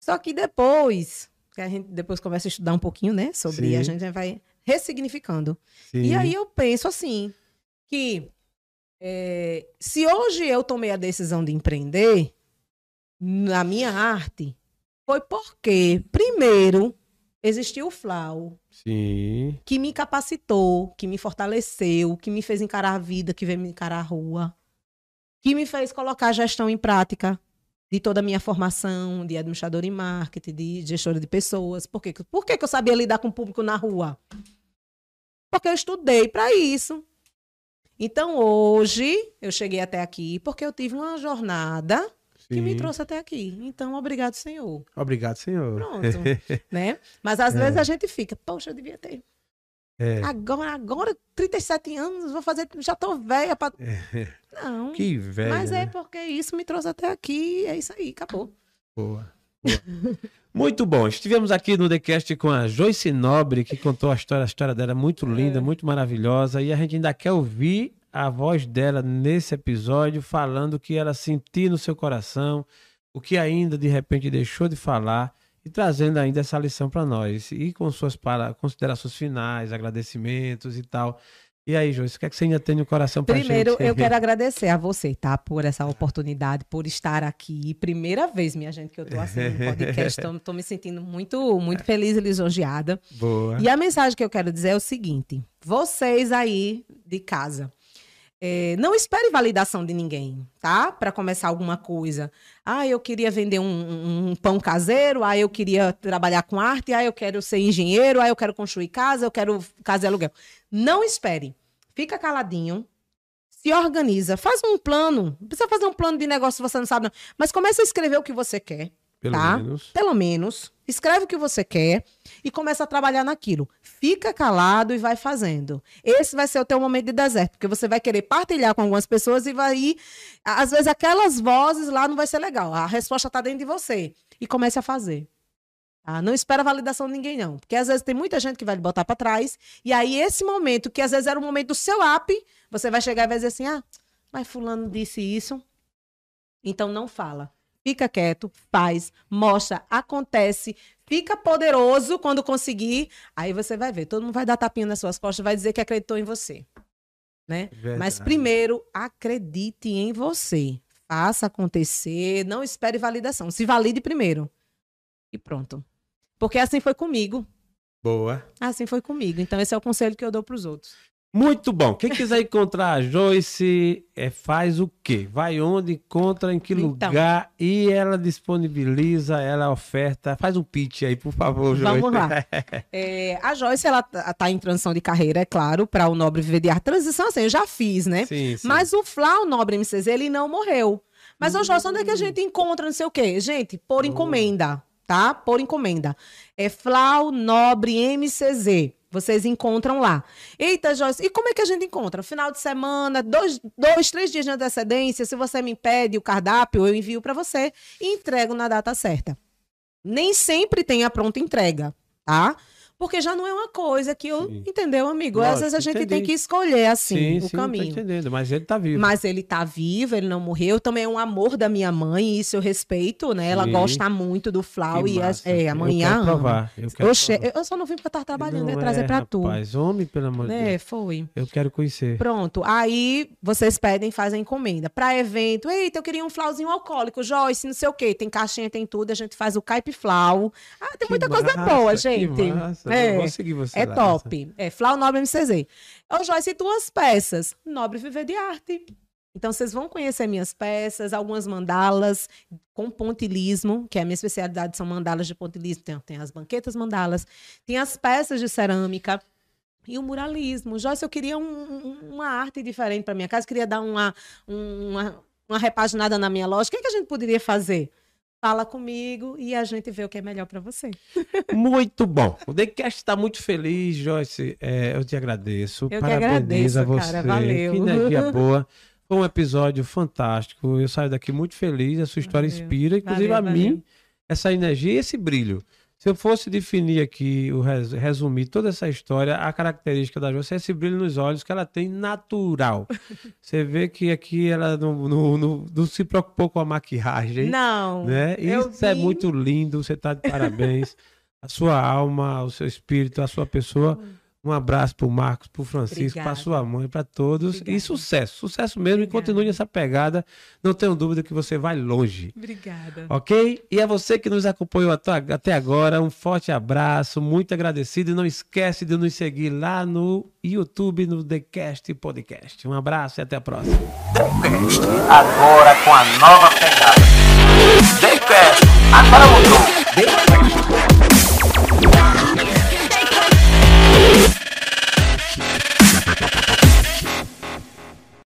Só que depois, que a gente depois começa a estudar um pouquinho, né, sobre, Sim. a gente vai ressignificando. Sim. E aí eu penso assim, que é, se hoje eu tomei a decisão de empreender na minha arte, foi porque, primeiro, existiu o Flau, Sim. que me capacitou, que me fortaleceu, que me fez encarar a vida, que veio me encarar a rua, que me fez colocar a gestão em prática de toda a minha formação de administrador em marketing, de gestora de pessoas. Por, quê? Por que, que eu sabia lidar com o público na rua? Porque eu estudei para isso. Então, hoje, eu cheguei até aqui porque eu tive uma jornada que me sim. trouxe até aqui. Então, obrigado, Senhor. Obrigado, senhor. Pronto. né? Mas às vezes a gente fica, poxa, eu devia ter. É. Agora, agora, 37 anos, vou fazer, já tô velha pra... Não. Que velho. mas né? é porque isso me trouxe até aqui, é isso aí, acabou. Boa. Boa. Muito bom. Estivemos aqui no TheCast com a Joyce Nobre, que contou a história, a história dela é muito linda, muito maravilhosa, e a gente ainda quer ouvir a voz dela nesse episódio, falando o que ela sentiu no seu coração, o que ainda de repente deixou de falar, e trazendo ainda essa lição para nós, e com suas para... considerações finais, agradecimentos e tal. E aí, Joyce, o que é que você ainda tem no coração pra Primeiro, gente? eu quero agradecer a você, tá? Por essa oportunidade, por estar aqui. Primeira vez, minha gente, que eu tô assim no podcast. Tô, tô me sentindo muito, muito feliz e lisonjeada. Boa. E a mensagem que eu quero dizer é o seguinte: vocês aí de casa, é, não espere validação de ninguém, tá? Para começar alguma coisa. Ah, eu queria vender um, um- um pão caseiro, ah, eu queria trabalhar com arte, ah, eu quero ser engenheiro, ah, eu quero construir casa, eu quero casa e aluguel. Não espere. Fica caladinho. Se organiza, faz um plano. Não precisa fazer um plano de negócio se você não sabe, não. Mas começa a escrever o que você quer Pelo tá? menos. pelo menos, escreve o que você quer e começa a trabalhar naquilo. Fica calado e vai fazendo. Esse vai ser o teu momento de deserto, porque você vai querer partilhar com algumas pessoas e vai ir, às vezes aquelas vozes lá não vai ser legal. A resposta está dentro de você e comece a fazer. Tá? Não espera a validação de ninguém, não. Porque às vezes tem muita gente que vai lhe botar para trás. E aí, esse momento, que às vezes era o momento do seu app, você vai chegar e vai dizer assim: ah, mas Fulano disse isso. Então não fala. Fica quieto, faz, mostra, acontece, fica poderoso quando conseguir. Aí você vai ver, todo mundo vai dar tapinha nas suas costas, vai dizer que acreditou em você. Né? Mas primeiro, acredite em você. Faça acontecer, não espere validação. Se valide primeiro. E pronto. Porque assim foi comigo. Boa. Assim foi comigo. Então, esse é o conselho que eu dou para os outros. Muito bom. Quem quiser encontrar a Joyce, é, faz o quê? Vai onde, encontra, em que então, lugar e ela disponibiliza, ela oferta. Faz um pitch aí, por favor, Joyce. Vamos lá. é, a Joyce, ela tá, tá em transição de carreira, é claro, para o Nobre Arte. Transição, assim, eu já fiz, né? Sim, sim. Mas o Flá, o Nobre MCZ, ele não morreu. Mas, ô Joyce, onde é que a gente encontra, não sei o quê? Gente, por encomenda, tá? Por encomenda. É Flau Nobre MCZ. Vocês encontram lá. Eita, Joyce, e como é que a gente encontra? Final de semana, dois, dois três dias de antecedência. Se você me pede o cardápio, eu envio para você e entrego na data certa. Nem sempre tem a pronta entrega, tá? Porque já não é uma coisa que eu. Sim. Entendeu, amigo? Lógico, Às vezes a gente entendi. tem que escolher assim sim, o sim, caminho. Entendendo, mas ele tá vivo. Mas ele tá vivo, ele não morreu. Também é um amor da minha mãe, isso eu respeito, né? Ela gosta muito do Flau e a, é, amanhã. Eu provar. Eu, Oxe, provar. eu só não vim porque eu tava trabalhando, né? Trazer é, pra tu. Mas homem, pelo amor de né, Deus. É, foi. Eu quero conhecer. Pronto. Aí vocês pedem, fazem encomenda. Pra evento, eita, eu queria um flauzinho alcoólico, Joyce, não sei o quê. Tem caixinha, tem tudo. A gente faz o caipiflau. Ah, tem que muita massa, coisa boa, gente. Massa. É. Eu vou seguir você é top. É Flau Nobre MCZ. Ô, Joyce, duas peças. Nobre Viver de Arte. Então, vocês vão conhecer minhas peças, algumas mandalas com pontilismo, que é a minha especialidade, são mandalas de pontilismo. Tem, tem as banquetas mandalas, tem as peças de cerâmica e o muralismo. Joyce, eu queria um, uma arte diferente para minha casa, queria dar uma, uma, uma repaginada na minha loja. O que, é que a gente poderia fazer? Fala comigo e a gente vê o que é melhor para você. Muito bom. O Decast está muito feliz, Joyce. É, eu te agradeço. Eu Parabenizo a você. Cara, valeu. Que energia boa. Foi um episódio fantástico. Eu saio daqui muito feliz. A sua história valeu. inspira, inclusive valeu, a mim, essa energia e esse brilho. Se eu fosse definir aqui, o resumir toda essa história, a característica da Joyce é esse brilho nos olhos que ela tem natural. Você vê que aqui ela não, não, não, não, se preocupou com a maquiagem. Não. Né? Isso é muito lindo, você está de parabéns. a sua alma, o seu espírito, a sua pessoa um abraço para o Marcos, para o Francisco, para sua mãe, para todos. Obrigada. E sucesso, sucesso mesmo. Obrigada. E continue nessa pegada. Não tenho dúvida que você vai longe. Obrigada. Ok? E a você que nos acompanhou até agora, um forte abraço, muito agradecido. E não esquece de nos seguir lá no YouTube, no TheCast Podcast. Um abraço e até a próxima. TheCast, agora com a nova pegada. TheCast, agora mudou.